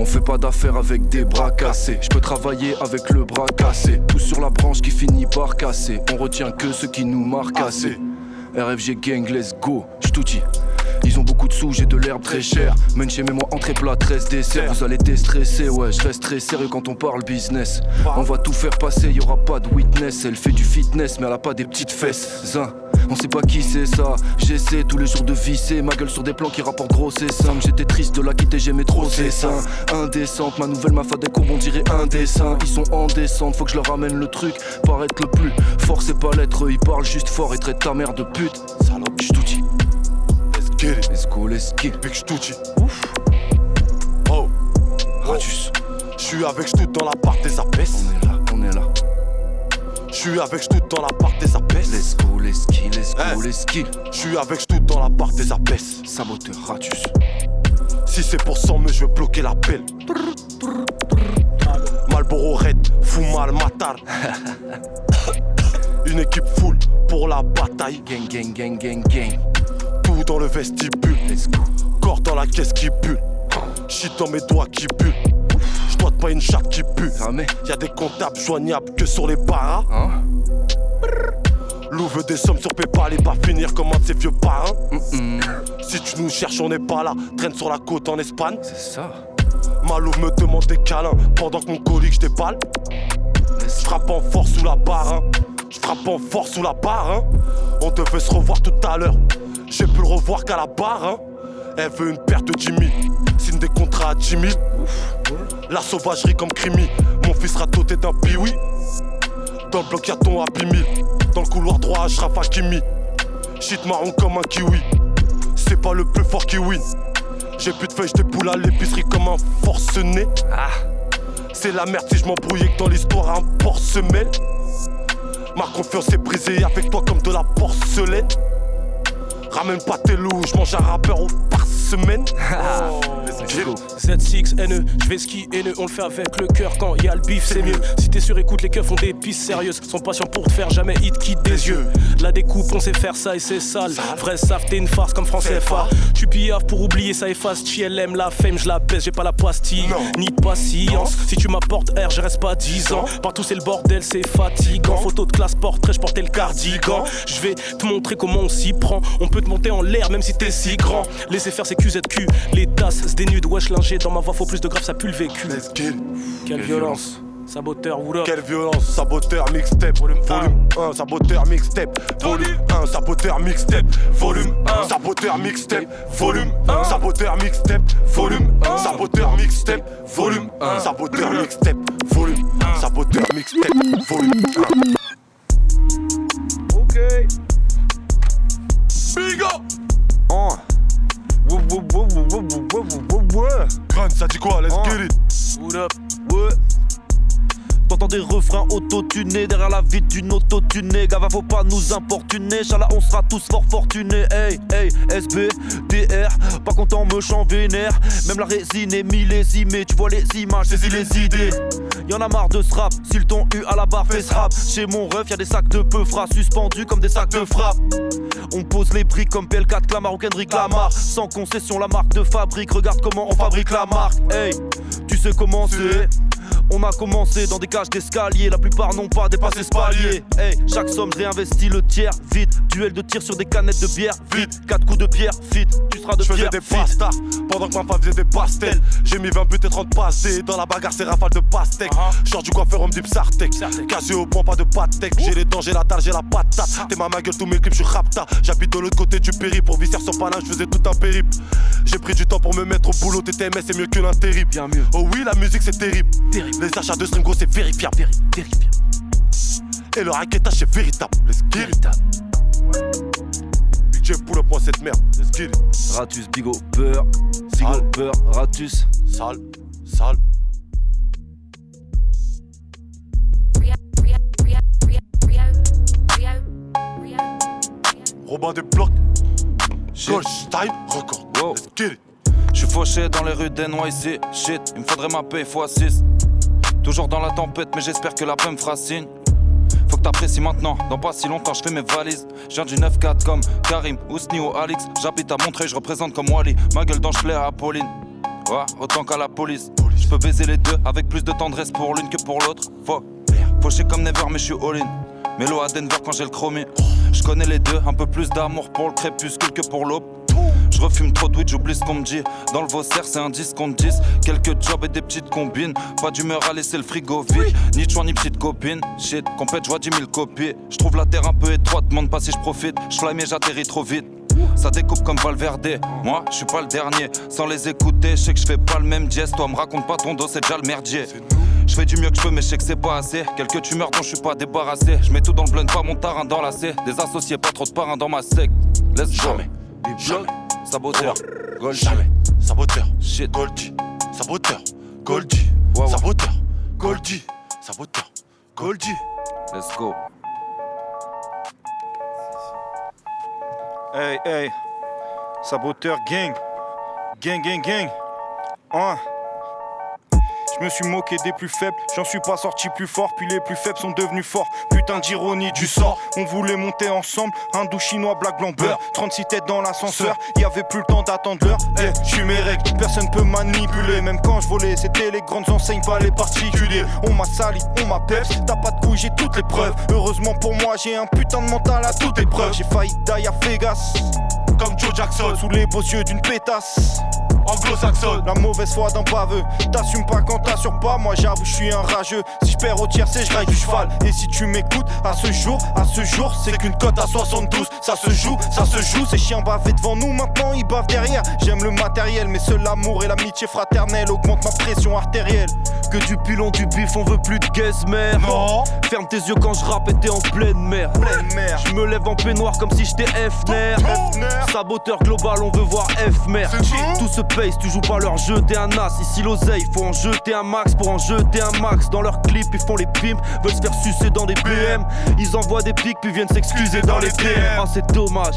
On fait pas d'affaires avec des bras cassés. Je peux travailler avec le bras cassé. Tout sur la branche qui finit par casser. On retient que ce qui nous marque assez. RFG gang, let's go. J't'outis. Ils ont beaucoup de sous, j'ai de l'herbe très chère. Mène chez moi entrée plat, 13 desserts. Vous allez déstresser, ouais, je reste très sérieux quand on parle business. On va tout faire passer, y aura pas de witness. Elle fait du fitness, mais elle a pas des petites fesses. Zin. On sait pas qui c'est ça, j'essaie tous les jours de visser Ma gueule sur des plans qui rapportent gros c'est simple J'étais triste de la quitter, j'aimais trop ses seins Indécente, ma nouvelle m'a courbes, on dirait indécent Ils sont en descente, faut que je leur ramène le truc Paraître le plus fort c'est pas l'être, ils parlent juste fort et traitent ta mère de pute Salope, Let's get it. Let's go, let's get Big Stucci. Ouf. Oh. Radius. Je suis avec Stout dans la part des apaises. On est là, on est là. Je suis avec Stout dans la part des apaises. Let's go, let's kill, let's go, Hey. let's kill Je suis avec Stout dans la part des apaises. Saboteur, Radius Si c'est pour 100 mais je vais bloquer l'appel. Malboro Red, fou mal matar. Une équipe full pour la bataille. Gang, gang, gang, gang, gang Dans le vestibule. Corps dans la caisse qui bulle. Shit dans mes doigts qui bulle. J'dois pas une chatte qui pue. Y'a des comptables joignables que sur les paras. Hein Lou veut des sommes sur Paypal et pas finir comme un de ses vieux parrains. Si tu nous cherches, on n'est pas là. Traîne sur la côte en Espagne. C'est ça Malou me demande des câlins pendant que mon colis je déballe. Je frappe en force sous la barre, hein. Je frappe en force sous la barre, hein. On devait se revoir tout à l'heure. J'ai pu le revoir qu'à la barre, hein. Elle veut une perte de 10 000. Signe des contrats à 10 000. La sauvagerie comme crimi. Mon fils sera doté d'un piwi. Dans le bloc y'a ton Happy Meal. Dans le couloir droit, Ashraf Hakimi. Shit marron comme un kiwi. C'est pas le plus fort qui win. J'ai plus de feuilles, des poules à l'épicerie comme un forcené. Ah. C'est la merde si je m'embrouillais que dans l'histoire un porc se mêle. Ma confiance est brisée avec toi comme de la porcelaine. Ramène pas tes loups, je mange un rappeur au par semaine. Z6 NE, je vais ski haineux, on le fait avec le cœur quand y a le bif, c'est mieux. Si t'es sûr, écoute, les keufs font des pistes sérieuses, sont patients pour te faire jamais hit quitte des yeux. La découpe, on sait faire ça et c'est sale. Vrai savent, t'es une farce comme français FA. Tu piaves pour oublier, ça efface. TLM, la fame, je la baisse, j'ai pas la pastille, ni de patience. Si tu m'apportes R, je reste pas 10 ans. Partout c'est le bordel, c'est fatigant. Photo de classe portrait, je portais le cardigan. Je vais te montrer comment on s'y prend. On peut te monter en l'air même si t'es si grand. Laissez faire ces QZQ, les tasses se dénudent, wesh lingé. Dans ma voix, faut plus de grave, ça pue le vécu. Quelle violence. Saboteur, what up Quelle violence, saboteur mixtape, volume 1, saboteur mixtape, volume 1, saboteur mixtape, volume 1, saboteur mixtape, volume 1, saboteur mixtape, volume 1, saboteur mixtape, volume 1, saboteur mixtape, volume 1, saboteur mixtape, volume 1. Ok Big up. Oh. Grunge, ça dit quoi, let's des refrains auto-tunés derrière la vie d'une auto-tunée. Gava, faut pas nous importuner. Chala, on sera tous fort fortunés. Hey, hey, SB, DR, pas content, me chant vénère. Même la résine est millésimée. Tu vois les images, saisis les idées. Y'en a marre de ce rap. Si le ton U à la barre fait ce rap. Chez mon ref, y'a des sacs de peu suspendus comme des sacs de frappe. On pose les prix comme PL4, Clamar ou Kendrick Lamar. Sans concession, la marque de fabrique. Regarde comment on fabrique la marque. Hey, tu sais comment c'est. On a commencé dans des cages d'escalier, la plupart n'ont pas dépassé ce palier. Hey, chaque somme réinvestit le tiers, vite. Duel de tir sur des canettes de bière, vite. Quatre coups de pierre, vite. Tu seras de Je faisais pierre, des pastas pendant que ma femme faisait des pastels. J'ai mis 20 buts et 30 passés. Dans la bagarre, c'est rafale de pastèque. Genre du coiffeur, on me dit Psartec. Cassé au point, pas de patec. J'ai les dents, j'ai la dalle, j'ai la patate. T'es ma ma gueule, tous mes clips, je suis rapta. J'habite de l'autre côté du périple. Pour visser sur Palin, je faisais tout un périple. J'ai pris du temps pour me mettre au boulot. TTMS, c'est mieux que. Bien mieux. Oh oui, la musique, c'est terrible. Les achats de stream, gros, c'est vérifiable. Vérifiable. Et le raquetage, c'est véritable. Let's get it. Big J, pull up moi cette merde. Let's get it. Ratus, bigo, peur. Bigo, peur, ratus. Sale, sale. Robin des blocs. Goldstein record. Wow. Let's get it. Je suis fauché dans les rues d'NYC. Shit, il me faudrait ma paix x6. Toujours dans la tempête, mais j'espère que la paix me fera signe. Faut que t'apprécies maintenant, dans pas si longtemps je fais mes valises. Je viens du 9-4 comme Karim, Ousni ou Alix. J'habite à Montreuil, je représente comme Wally. Ma gueule d'ange plaît à Pauline. Ouais, autant qu'à la police. Je peux baiser les deux avec plus de tendresse pour l'une que pour l'autre. Fuck. Fauché comme Never, mais je suis all-in. Mélo à Denver quand j'ai le chromé. Je connais les deux, un peu plus d'amour pour le crépuscule que pour l'aube. Je refume trop de weed, j'oublie ce qu'on me dit. Dans le Vaussaire, c'est un 10 contre 10. Quelques jobs et des petites combines. Pas d'humeur à laisser le frigo vide. Ni choix ni petite copine. Shit, compète, je vois 10 000 copies. Je trouve la terre un peu étroite, demande pas si je profite. Je fly mais j'atterris trop vite. Ça découpe comme Valverde. Moi, je suis pas le dernier. Sans les écouter, je sais que je fais pas le même geste. Toi, me raconte pas ton dos, c'est déjà le merdier. Je fais du mieux que je peux, mais je sais que c'est pas assez. Quelques tumeurs dont je suis pas débarrassé. Je mets tout dans le blend, pas mon tarin dans la C. Des associés, pas trop de parrains dans ma secte. Laisse jamais. Jamais. Saboteur. Jamais. Saboteur. Shit. Goldie. Saboteur. Goldie. Saboteur. Goldie. Saboteur. Goldie. Let's go. Hey, hey, saboteur gang, gang, gang, gang. Hein. Je me suis moqué des plus faibles, j'en suis pas sorti plus fort, puis les plus faibles sont devenus forts. Putain d'ironie du sort, on voulait monter ensemble, un doux chinois, black blanc beurre. 36 têtes dans l'ascenseur, y avait plus le temps d'attendre l'heure. Eh, je suis mes règles, personne peut manipuler, même quand je volais, c'était les grandes enseignes, pas les particuliers. On m'a sali, on m'a peps, t'as pas de couilles, j'ai toutes les preuves. Heureusement pour moi, j'ai un putain de mental à toute épreuve. J'ai failli die à Vegas, comme Joe Jackson, sous les beaux yeux d'une pétasse. Anglo-saxonne, la mauvaise foi d'un baveux. T'assumes pas quand t'assures pas, moi j'avoue, je suis un rageux. Si je perds au tiers, c'est je du cheval. Et si tu m'écoutes, à ce jour, à ce jour, c'est qu'une cote à 72. Ça se joue, ça se joue. Ces chiens bavaient devant nous, maintenant ils bavent derrière. J'aime le matériel, mais seul l'amour et l'amitié fraternelle augmentent ma pression artérielle. Que du pilon, du bif, on veut plus de guess mère. Non. Ferme tes yeux quand je rappe et t'es en pleine mer. Pleine mer. Je me lève en peignoir comme si j'étais Fner. Saboteur global, on veut voir F mer. Tout se paye si tu joues pas leur jeu, t'es un as. Ici l'oseille, faut en jeter un max pour en jeter un max. Dans leurs clips, ils font les pimps, veulent se faire sucer dans des BM. Ils envoient des pics puis viennent s'excuser dans les DM. Ah, c'est dommage.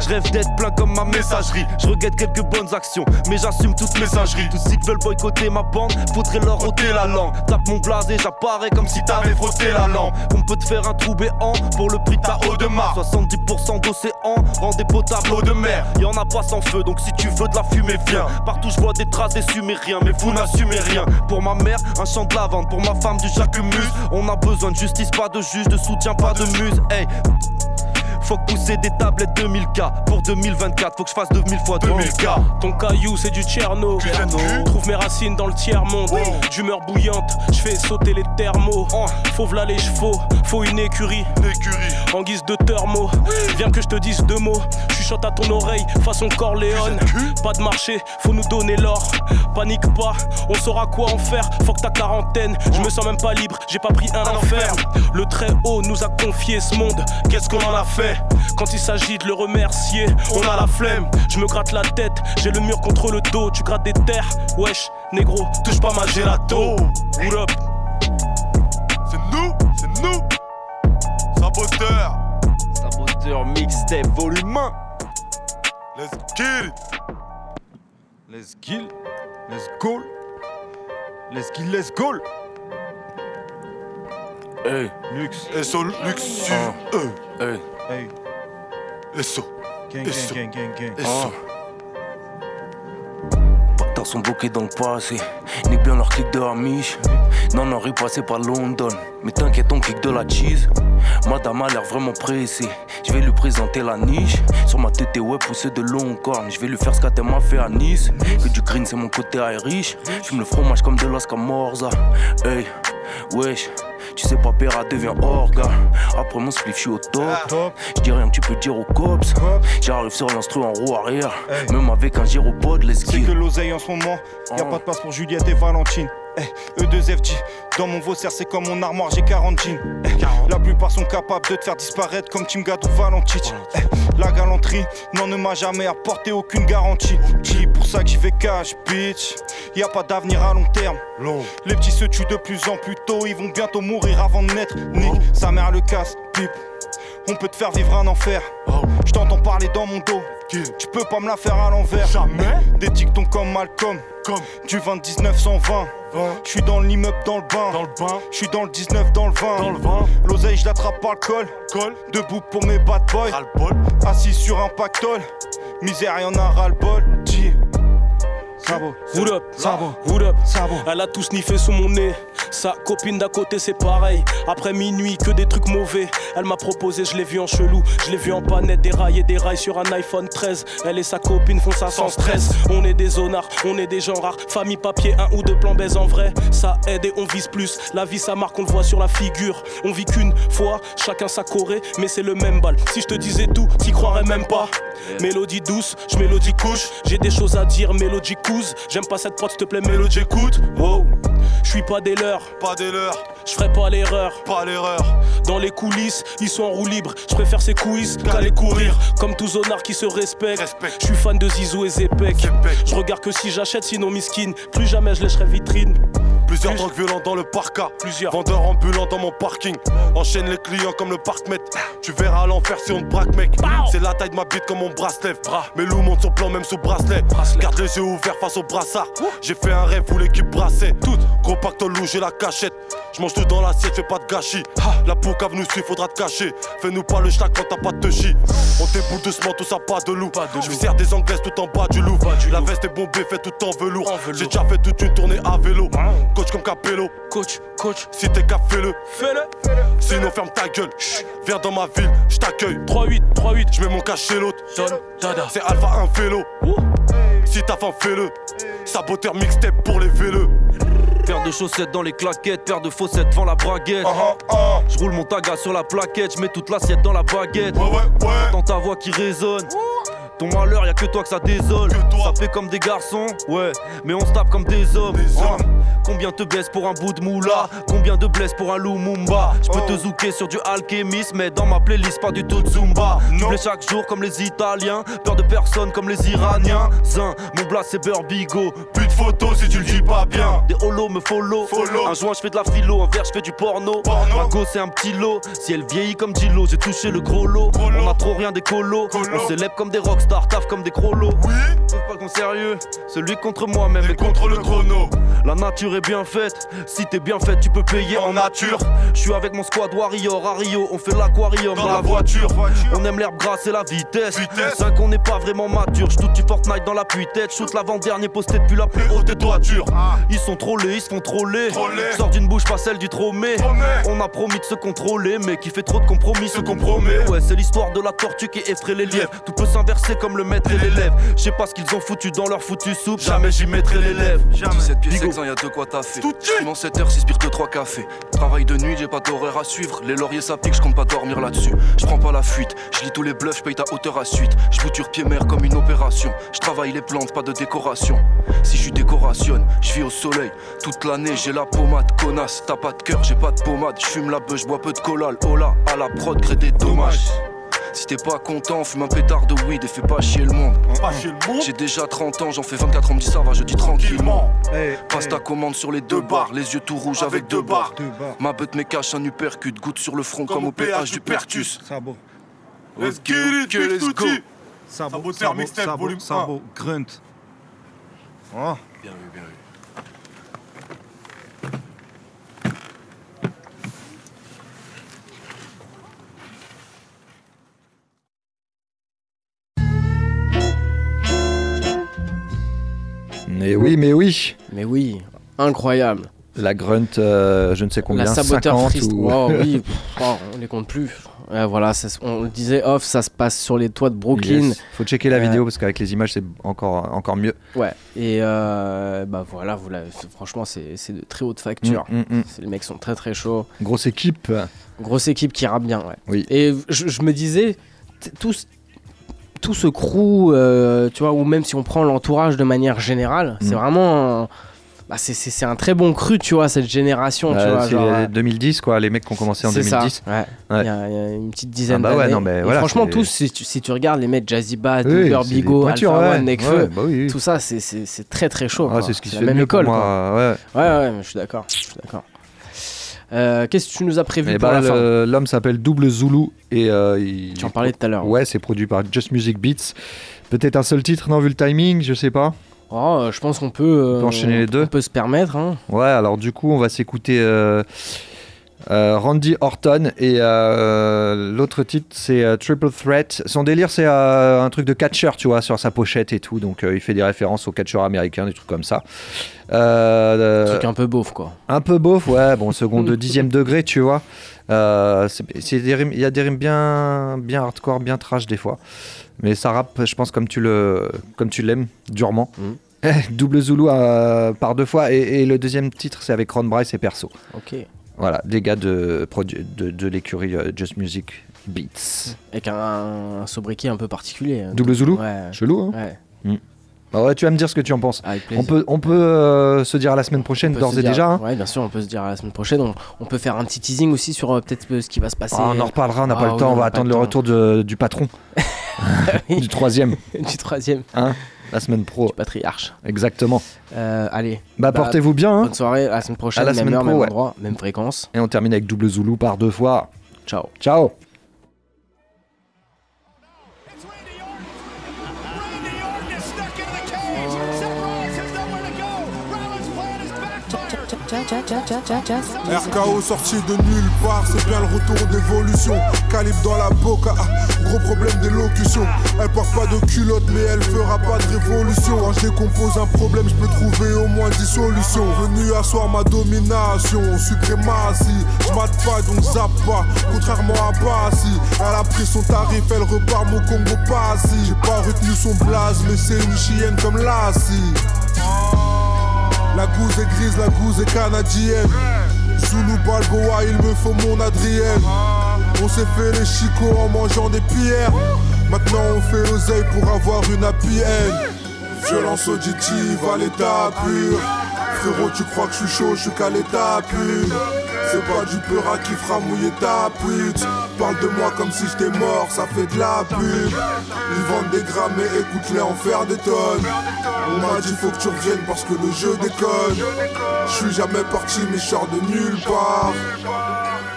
Je rêve d'être plein comme ma messagerie. Je regrette quelques bonnes actions, mais j'assume toute messagerie. Tous ceux qui veulent boycotter ma bande, faudrait leur la langue. Tape mon blasé, j'apparais comme si t'avais frotté la lampe. On peut te faire un trou béant pour le prix de ta eau de mar. 70% d'océan, rendez potable eau de mer. Y'en a pas sans feu, donc si tu veux de la fumée, viens. Partout je vois des traces des sumériens, mais vous n'assumez rien. Pour ma mère, un champ de lavande. Pour ma femme, du jacquemus. On a besoin de justice, pas de juge, de soutien, pas de muse. Faut que pousser des tablettes 2000K Pour 2024, faut que je fasse 2000 fois 2000K Ton caillou c'est du Tcherno Trouve mes racines dans le tiers-monde. D'humeur bouillante, je fais sauter les thermos. Faut v'là les chevaux, faut une écurie. En guise de thermo. Viens que je te dise deux mots. Chuchote à ton oreille, façon Corléone Pas de marché, faut nous donner l'or. Panique pas, on saura quoi en faire. Faut que ta quarantaine, je me sens même pas libre J'ai pas pris un enfer. Le très haut nous a confié ce monde Qu'est-ce qu'on en a fait? Quand il s'agit de le remercier, on a la flemme. Je me gratte la tête, j'ai le mur contre le dos. Tu grattes des terres, wesh, négro, touche pas ma gelato. Up? C'est nous, c'est nous. Saboteur. Saboteur mixtape volume 1. Let's kill. Let's kill. Let's go. Let's kill, let's go. Hey, Lux. SO Lux ah. sur E. Hey. Hey. SO. Gang, gang, gang, gang, gang. SO. Dans son bouquet dans le passé, nique bien leur clic de Amish. Non, non, repassé par London. Mais t'inquiète, on kick de la cheese. Madame a l'air vraiment pressée. Je vais lui présenter la niche. Sur ma tête, ouais, poussé de long cornes. Je vais lui faire ce qu'elle m'a fait à Nice. Que du green, c'est mon côté Irish. J'fume le fromage comme de l'Oscar Morza. Hey, wesh. Sais pas, Pera devient orga. Après mon spliff, j'suis au top. J'dis rien que tu peux dire aux cops. J'arrive sur l'instru en roue arrière. Même avec un gyropode, let's C'est que l'oseille en ce moment, y a pas de place pour Juliette et Valentine. Eh, E2FG, dans mon Vaussaire, c'est comme mon armoire, j'ai 40 jeans. Eh, la plupart sont capables de te faire disparaître comme Tim Gad ou Valentic. Eh, la galanterie, non, ne m'a jamais apporté aucune garantie. Qui pour ça que j'y vais cash, bitch. Y a pas d'avenir à long terme. Les petits se tuent de plus en plus tôt, ils vont bientôt mourir avant de naître. Nick, sa mère le casse, pipe. On peut te faire vivre un enfer. Je t'entends parler dans mon dos. Tu peux pas me la faire à l'envers. Jamais. Des dictons comme Malcolm. Comme du 20 1920. Je suis dans l'immeuble dans le bain. Dans le bain. Je suis dans le 19 dans le 20. Dans le 20. L'oseille, je l'attrape par le col. Col. Debout pour mes bad boys. Assis sur un pactole. Misère, y'en a ras le bol. Dis. Sabo. Hood up, Sabo. hood up. Sabo. Elle a tout sniffé sous mon nez. Sa copine d'à côté, c'est pareil. Après minuit, que des trucs mauvais. Elle m'a proposé, je l'ai vu en chelou. Je l'ai vu en panette, des rails et des rails sur un iPhone 13. Elle et sa copine font ça sans stress. On est des honnards, on est des gens rares. Famille papier, un ou deux plans baise en vrai. Ça aide et on vise plus. La vie, ça marque, on le voit sur la figure. On vit qu'une fois, chacun sa Corée, mais c'est le même bal. Si je te disais tout, t'y croirais même pas. Mélodie douce, je mélodie couche. J'ai des choses à dire, mélodie couse. J'aime pas cette prod, s'il te plaît, mélodie écoute. Wow, je suis pas des leurs. Pas des leurs. Je ferai pas l'erreur. Pas l'erreur. Dans les coulisses, ils sont en roue libre. Je préfère ces coulisses qu'à les courir. Comme tout zonard qui se respecte. Je suis fan de Zizou et Zepek. Je regarde que si j'achète, sinon miskin. Plus jamais je lècherai vitrine. Plusieurs drogues violents dans le parka. Plusieurs vendeurs ambulants dans mon parking. Enchaîne les clients comme le parkmet. Tu verras l'enfer si on te braque, mec. C'est la taille de ma bite comme mon bracelet. Mais loup monte son plan même sous bracelet. Garde les yeux ouverts face au brassard. J'ai fait un rêve où l'équipe brassait. Tout. Gros pactole loup, j'ai la cachette. Je mange tout dans l'assiette, fais pas de gâchis. La poucave nous suit, faudra te cacher. Fais-nous pas le schlag quand t'as pas de chi. On déboule doucement, tout ça pas de loup. Je sers des anglaises tout en bas du loup. La veste est bombée, fait tout en velours. J'ai déjà fait toute une tournée à vélo. Coach comme Capello. Coach, coach. Si t'es cap, fais-le. Fais-le. Sinon ferme ta gueule. Chut. Viens dans ma ville, je t'accueille. 3-8, 3-8. Je mets mon cash chez l'autre. C'est Alpha 1 vélo. Si t'as faim, fais-le. Saboteur mixtape pour les véleux. Paire de chaussettes dans les claquettes, paire de faussettes devant la braguette. Je roule mon taga sur la plaquette, je mets toute l'assiette dans la baguette. Dans ta voix qui résonne. Ton malheur, y'a que toi que ça désole. Ça fait comme des garçons, ouais, mais on se tape comme des hommes. Ah. Combien te baisse pour un bout de moula? Combien de blesses pour un Lumumba? Je peux te zouker sur du alchémisme, mais dans ma playlist, pas du tout de Zumba. Je plais chaque jour comme les Italiens, peur de personne comme les Iraniens. Zin, mon blast c'est Burbigo. Plus de photos si tu le dis pas bien. Des holos me follow. Un joint, je fais de la philo, un verre, je fais du porno. Ma go, c'est un petit lot. Si elle vieillit comme Dilo, j'ai touché le gros lot. On a trop rien des colos. On célèbre comme des rockstars, taf comme des crolos. Oui, pas qu'on sérieux. Celui contre moi-même et contre le chrono. La nature est bien faite. Si t'es bien faite, tu peux payer en nature. Je suis avec mon squad Warrior à Rio. On fait l'aquarium dans, la voiture. On aime l'herbe grasse et la vitesse. Cinq, on n'est pas vraiment mature. Je du Fortnite dans la pluie tête. Shoot l'avant-dernier posté depuis la plus haute des toitures. Ils sont trollés, ils se font troller. Sort d'une bouche, pas celle du tromé. On a promis de se contrôler, mais qui fait trop de compromis se compromet. Ouais, c'est l'histoire de la tortue qui effraie les lièvres. Tout peut s'inverser comme le maître et l'élève. Je sais pas ce qu'ils ont foutu dans leur foutu soupe. Jamais j'y mettrai les lèvres. 17 pieds sexants, y'a de quoi taffer. En 7 heures, 6 bières, 3 cafés. Travail de nuit, j'ai pas d'horaire à suivre. Les lauriers ça pique, j'compte pas dormir là-dessus. J'prends pas la fuite, j'lis tous les bluffs, j'paye ta hauteur à suite. J'bouture pied mer comme une opération. J'travaille les plantes, pas de décoration. Si j'suis décoration, j'vis au soleil. Toute l'année, j'ai la pommade, connasse. T'as pas de cœur, j'ai pas de pommade. J'fume la beuh, j'bois peu de collal. Là, à la prod, crée des dommages. Si t'es pas content, fume un pétard de weed et fais pas chier le monde. J'ai déjà 30 ans, j'en fais 24 ans, me dis ça va, je dis tranquillement. Passe ta commande sur les deux barres, les yeux tout rouges avec deux barres. Ma bête me cache un uppercut, goutte sur le front comme, au péage du Pertus. Let's get it, let's go. Tutti. Sabo, Saboteur Sabo, mixtape Sabo, volume Sabo, Grunt. Ah. Bien vu, bien vu. Oui, mais oui. Incroyable. La grunt, euh, je ne sais combien, la saboteur 50 freestyle. ou... Oui, pff, oh, on les compte plus. Voilà, ça on le disait off, ça se passe sur les toits de Brooklyn. Yes. Faut checker la Euh, vidéo parce qu'avec les images c'est encore, encore mieux. Ouais, et euh, bah voilà, vous franchement, c'est de très haute facture. Mm, mm, mm. Les mecs sont très très chauds. Grosse équipe. Grosse équipe qui rappe bien, ouais. Oui. Et je, je me disais, t- tout, ce- crew, euh, tu vois, ou même si on prend l'entourage de manière générale, c'est Mm. vraiment. un- bah, c'est- un très bon cru, tu vois, cette génération. tu Euh, vois, c'est genre, euh, 2010 quoi, les mecs qui ont commencé en c'est ça, 2010. ouais. Il y, a- il y a une petite dizaine Ah bah ouais, d'années. Et voilà, franchement, tous, si tu, si tu regardes les mecs Jazzy Bad, Oui, Uber c'est des Bigo, Alpha pointures, ouais. One, Nekfeu, Ouais, bah oui, oui. tout ça, c'est- très très chaud. Ah, c'est ce qui se la fait même mieux école. moi, ouais. ouais, ouais, je suis d'accord. Euh, Qu'est-ce que tu nous as prévu Eh pour bah, la fin L'homme s'appelle Double Zulu et euh, il- Tu en parlais tout à l'heure. Ouais, c'est produit par Just Music Beats. Peut-être un seul titre, non, vu le timing, je sais pas. Oh, euh, je pense qu'on peut, euh, peut enchaîner les deux. On peut se permettre. Hein. Ouais, alors du coup, on va s'écouter Randy Orton et l'autre titre c'est Triple Threat. Son délire c'est un truc de catcheur, tu vois, sur sa pochette et tout. Donc il fait des références aux catcheurs américains, des trucs comme ça. Euh, Truc un peu beauf, quoi. Un peu beauf, ouais, bon, second de dixième degré, tu vois. Euh, Il y a des rimes bien, bien hardcore, bien trash des fois. Mais ça rappe, je pense, comme tu le, comme tu l'aimes, durement. Double Zulu euh, par deux fois. Et, et le deuxième titre, c'est avec Ron Bryce et Perso. Ok. Voilà, des gars de, de, de l'écurie euh, Just Music Beats. Avec un, un sobriquet un peu particulier. hein. Double Zulu Ouais. Chelou, hein Ouais. Mm. Bah ouais, tu vas me dire ce que tu en penses. Avec On peut, on peut euh, se dire à la semaine prochaine, d'ores et dire- déjà. hein. Ouais, bien sûr, on peut se dire à la semaine prochaine. On, on peut faire un petit teasing aussi sur euh, peut-être euh, ce qui va se passer. Ah, on en reparlera, on n'a Ah pas le oui, temps, on va attendre le retour de- du patron. du troisième. du troisième. Hein la semaine pro. Du patriarche. Exactement. Euh, allez. Bah, portez-vous bien. hein. Bonne soirée, à la semaine prochaine, À la même semaine heure, pro, même ouais. endroit, même fréquence. Et on termine avec double Zulu par deux fois. Ciao. Ciao. RKO sorti de nulle part, c'est bien le retour d'évolution. Calibre dans la boca, ah, gros problème d'élocution. Elle porte pas de culotte, mais elle fera pas de révolution. Quand je décompose un problème, je peux trouver au moins 10 solutions. Venu asseoir ma domination, suprématie. Je mate pas donc zappe pas, contrairement à Bassi. Elle a pris son tarif, elle repart mon Congo Passi. J'ai pas retenu son blaze, mais c'est une chienne comme Lassie. La gousse est grise, la gousse est canadienne. Zulu Balboa, il me faut mon Adrienne. On s'est fait les chicots en mangeant des pierres. Maintenant on fait l'oseille pour avoir une happy. Violence auditive à l'état pur. Frérot, tu crois que je suis chaud, je suis qu'à l'état pur. C'est pas du peura qui fera mouiller ta pute. Parle de moi comme si j'étais mort, ça fait de la pub. Ils vendent des grammes et écoute-les en faire des tonnes. On m'a dit faut que tu reviennes parce que le jeu déconne. Je suis jamais parti mais je de nulle part.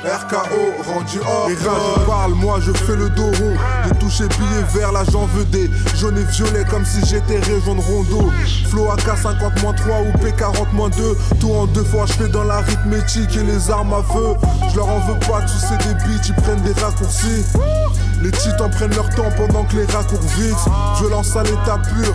RKO rendu hors Les je parle, moi je fais le dos rond. J'ai touché billet vert, là j'en veux des. Jaune et violet comme si j'étais région de Rondo. Flow AK 50-3 ou P40-2 Tout en deux fois je fais dans l'arithmétique et les armes à feu. Je leur en veux pas, tous ces débiles ils prennent des raccourcis. Les titans prennent leur temps pendant que les raccours vite Violence à l'état pur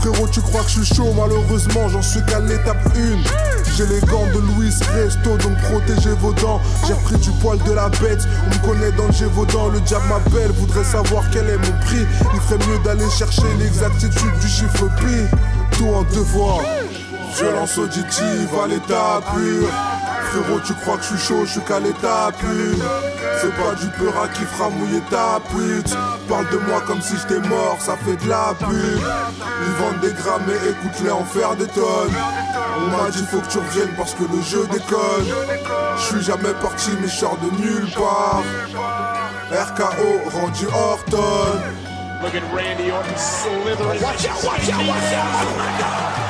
Frérot, tu crois que je suis chaud, malheureusement, j'en suis qu'à l'étape 1. J'ai les gants de Louis Resto, donc protégez vos dents. J'ai repris du poil de la bête, on me connaît dans le Gévaudan. Le diable m'appelle, voudrait savoir quel est mon prix. Il ferait mieux d'aller chercher l'exactitude du chiffre pi. Tout en deux fois. Violence auditive à l'état pur. Frérot, tu crois que je suis chaud, je suis qu'à l'état pur. C'est pas du peura qui fera mouiller ta pute. Parle de moi comme si j'étais mort, ça fait de la pub. Ils vendent des grammes et écoute-les en faire des tonnes. On m'a dit faut que tu reviennes parce que le jeu déconne. Je suis jamais parti mais je sors de nulle part. RKO rendu Horton. Look at Randy Orton slithering. Watch out, watch out, watch out.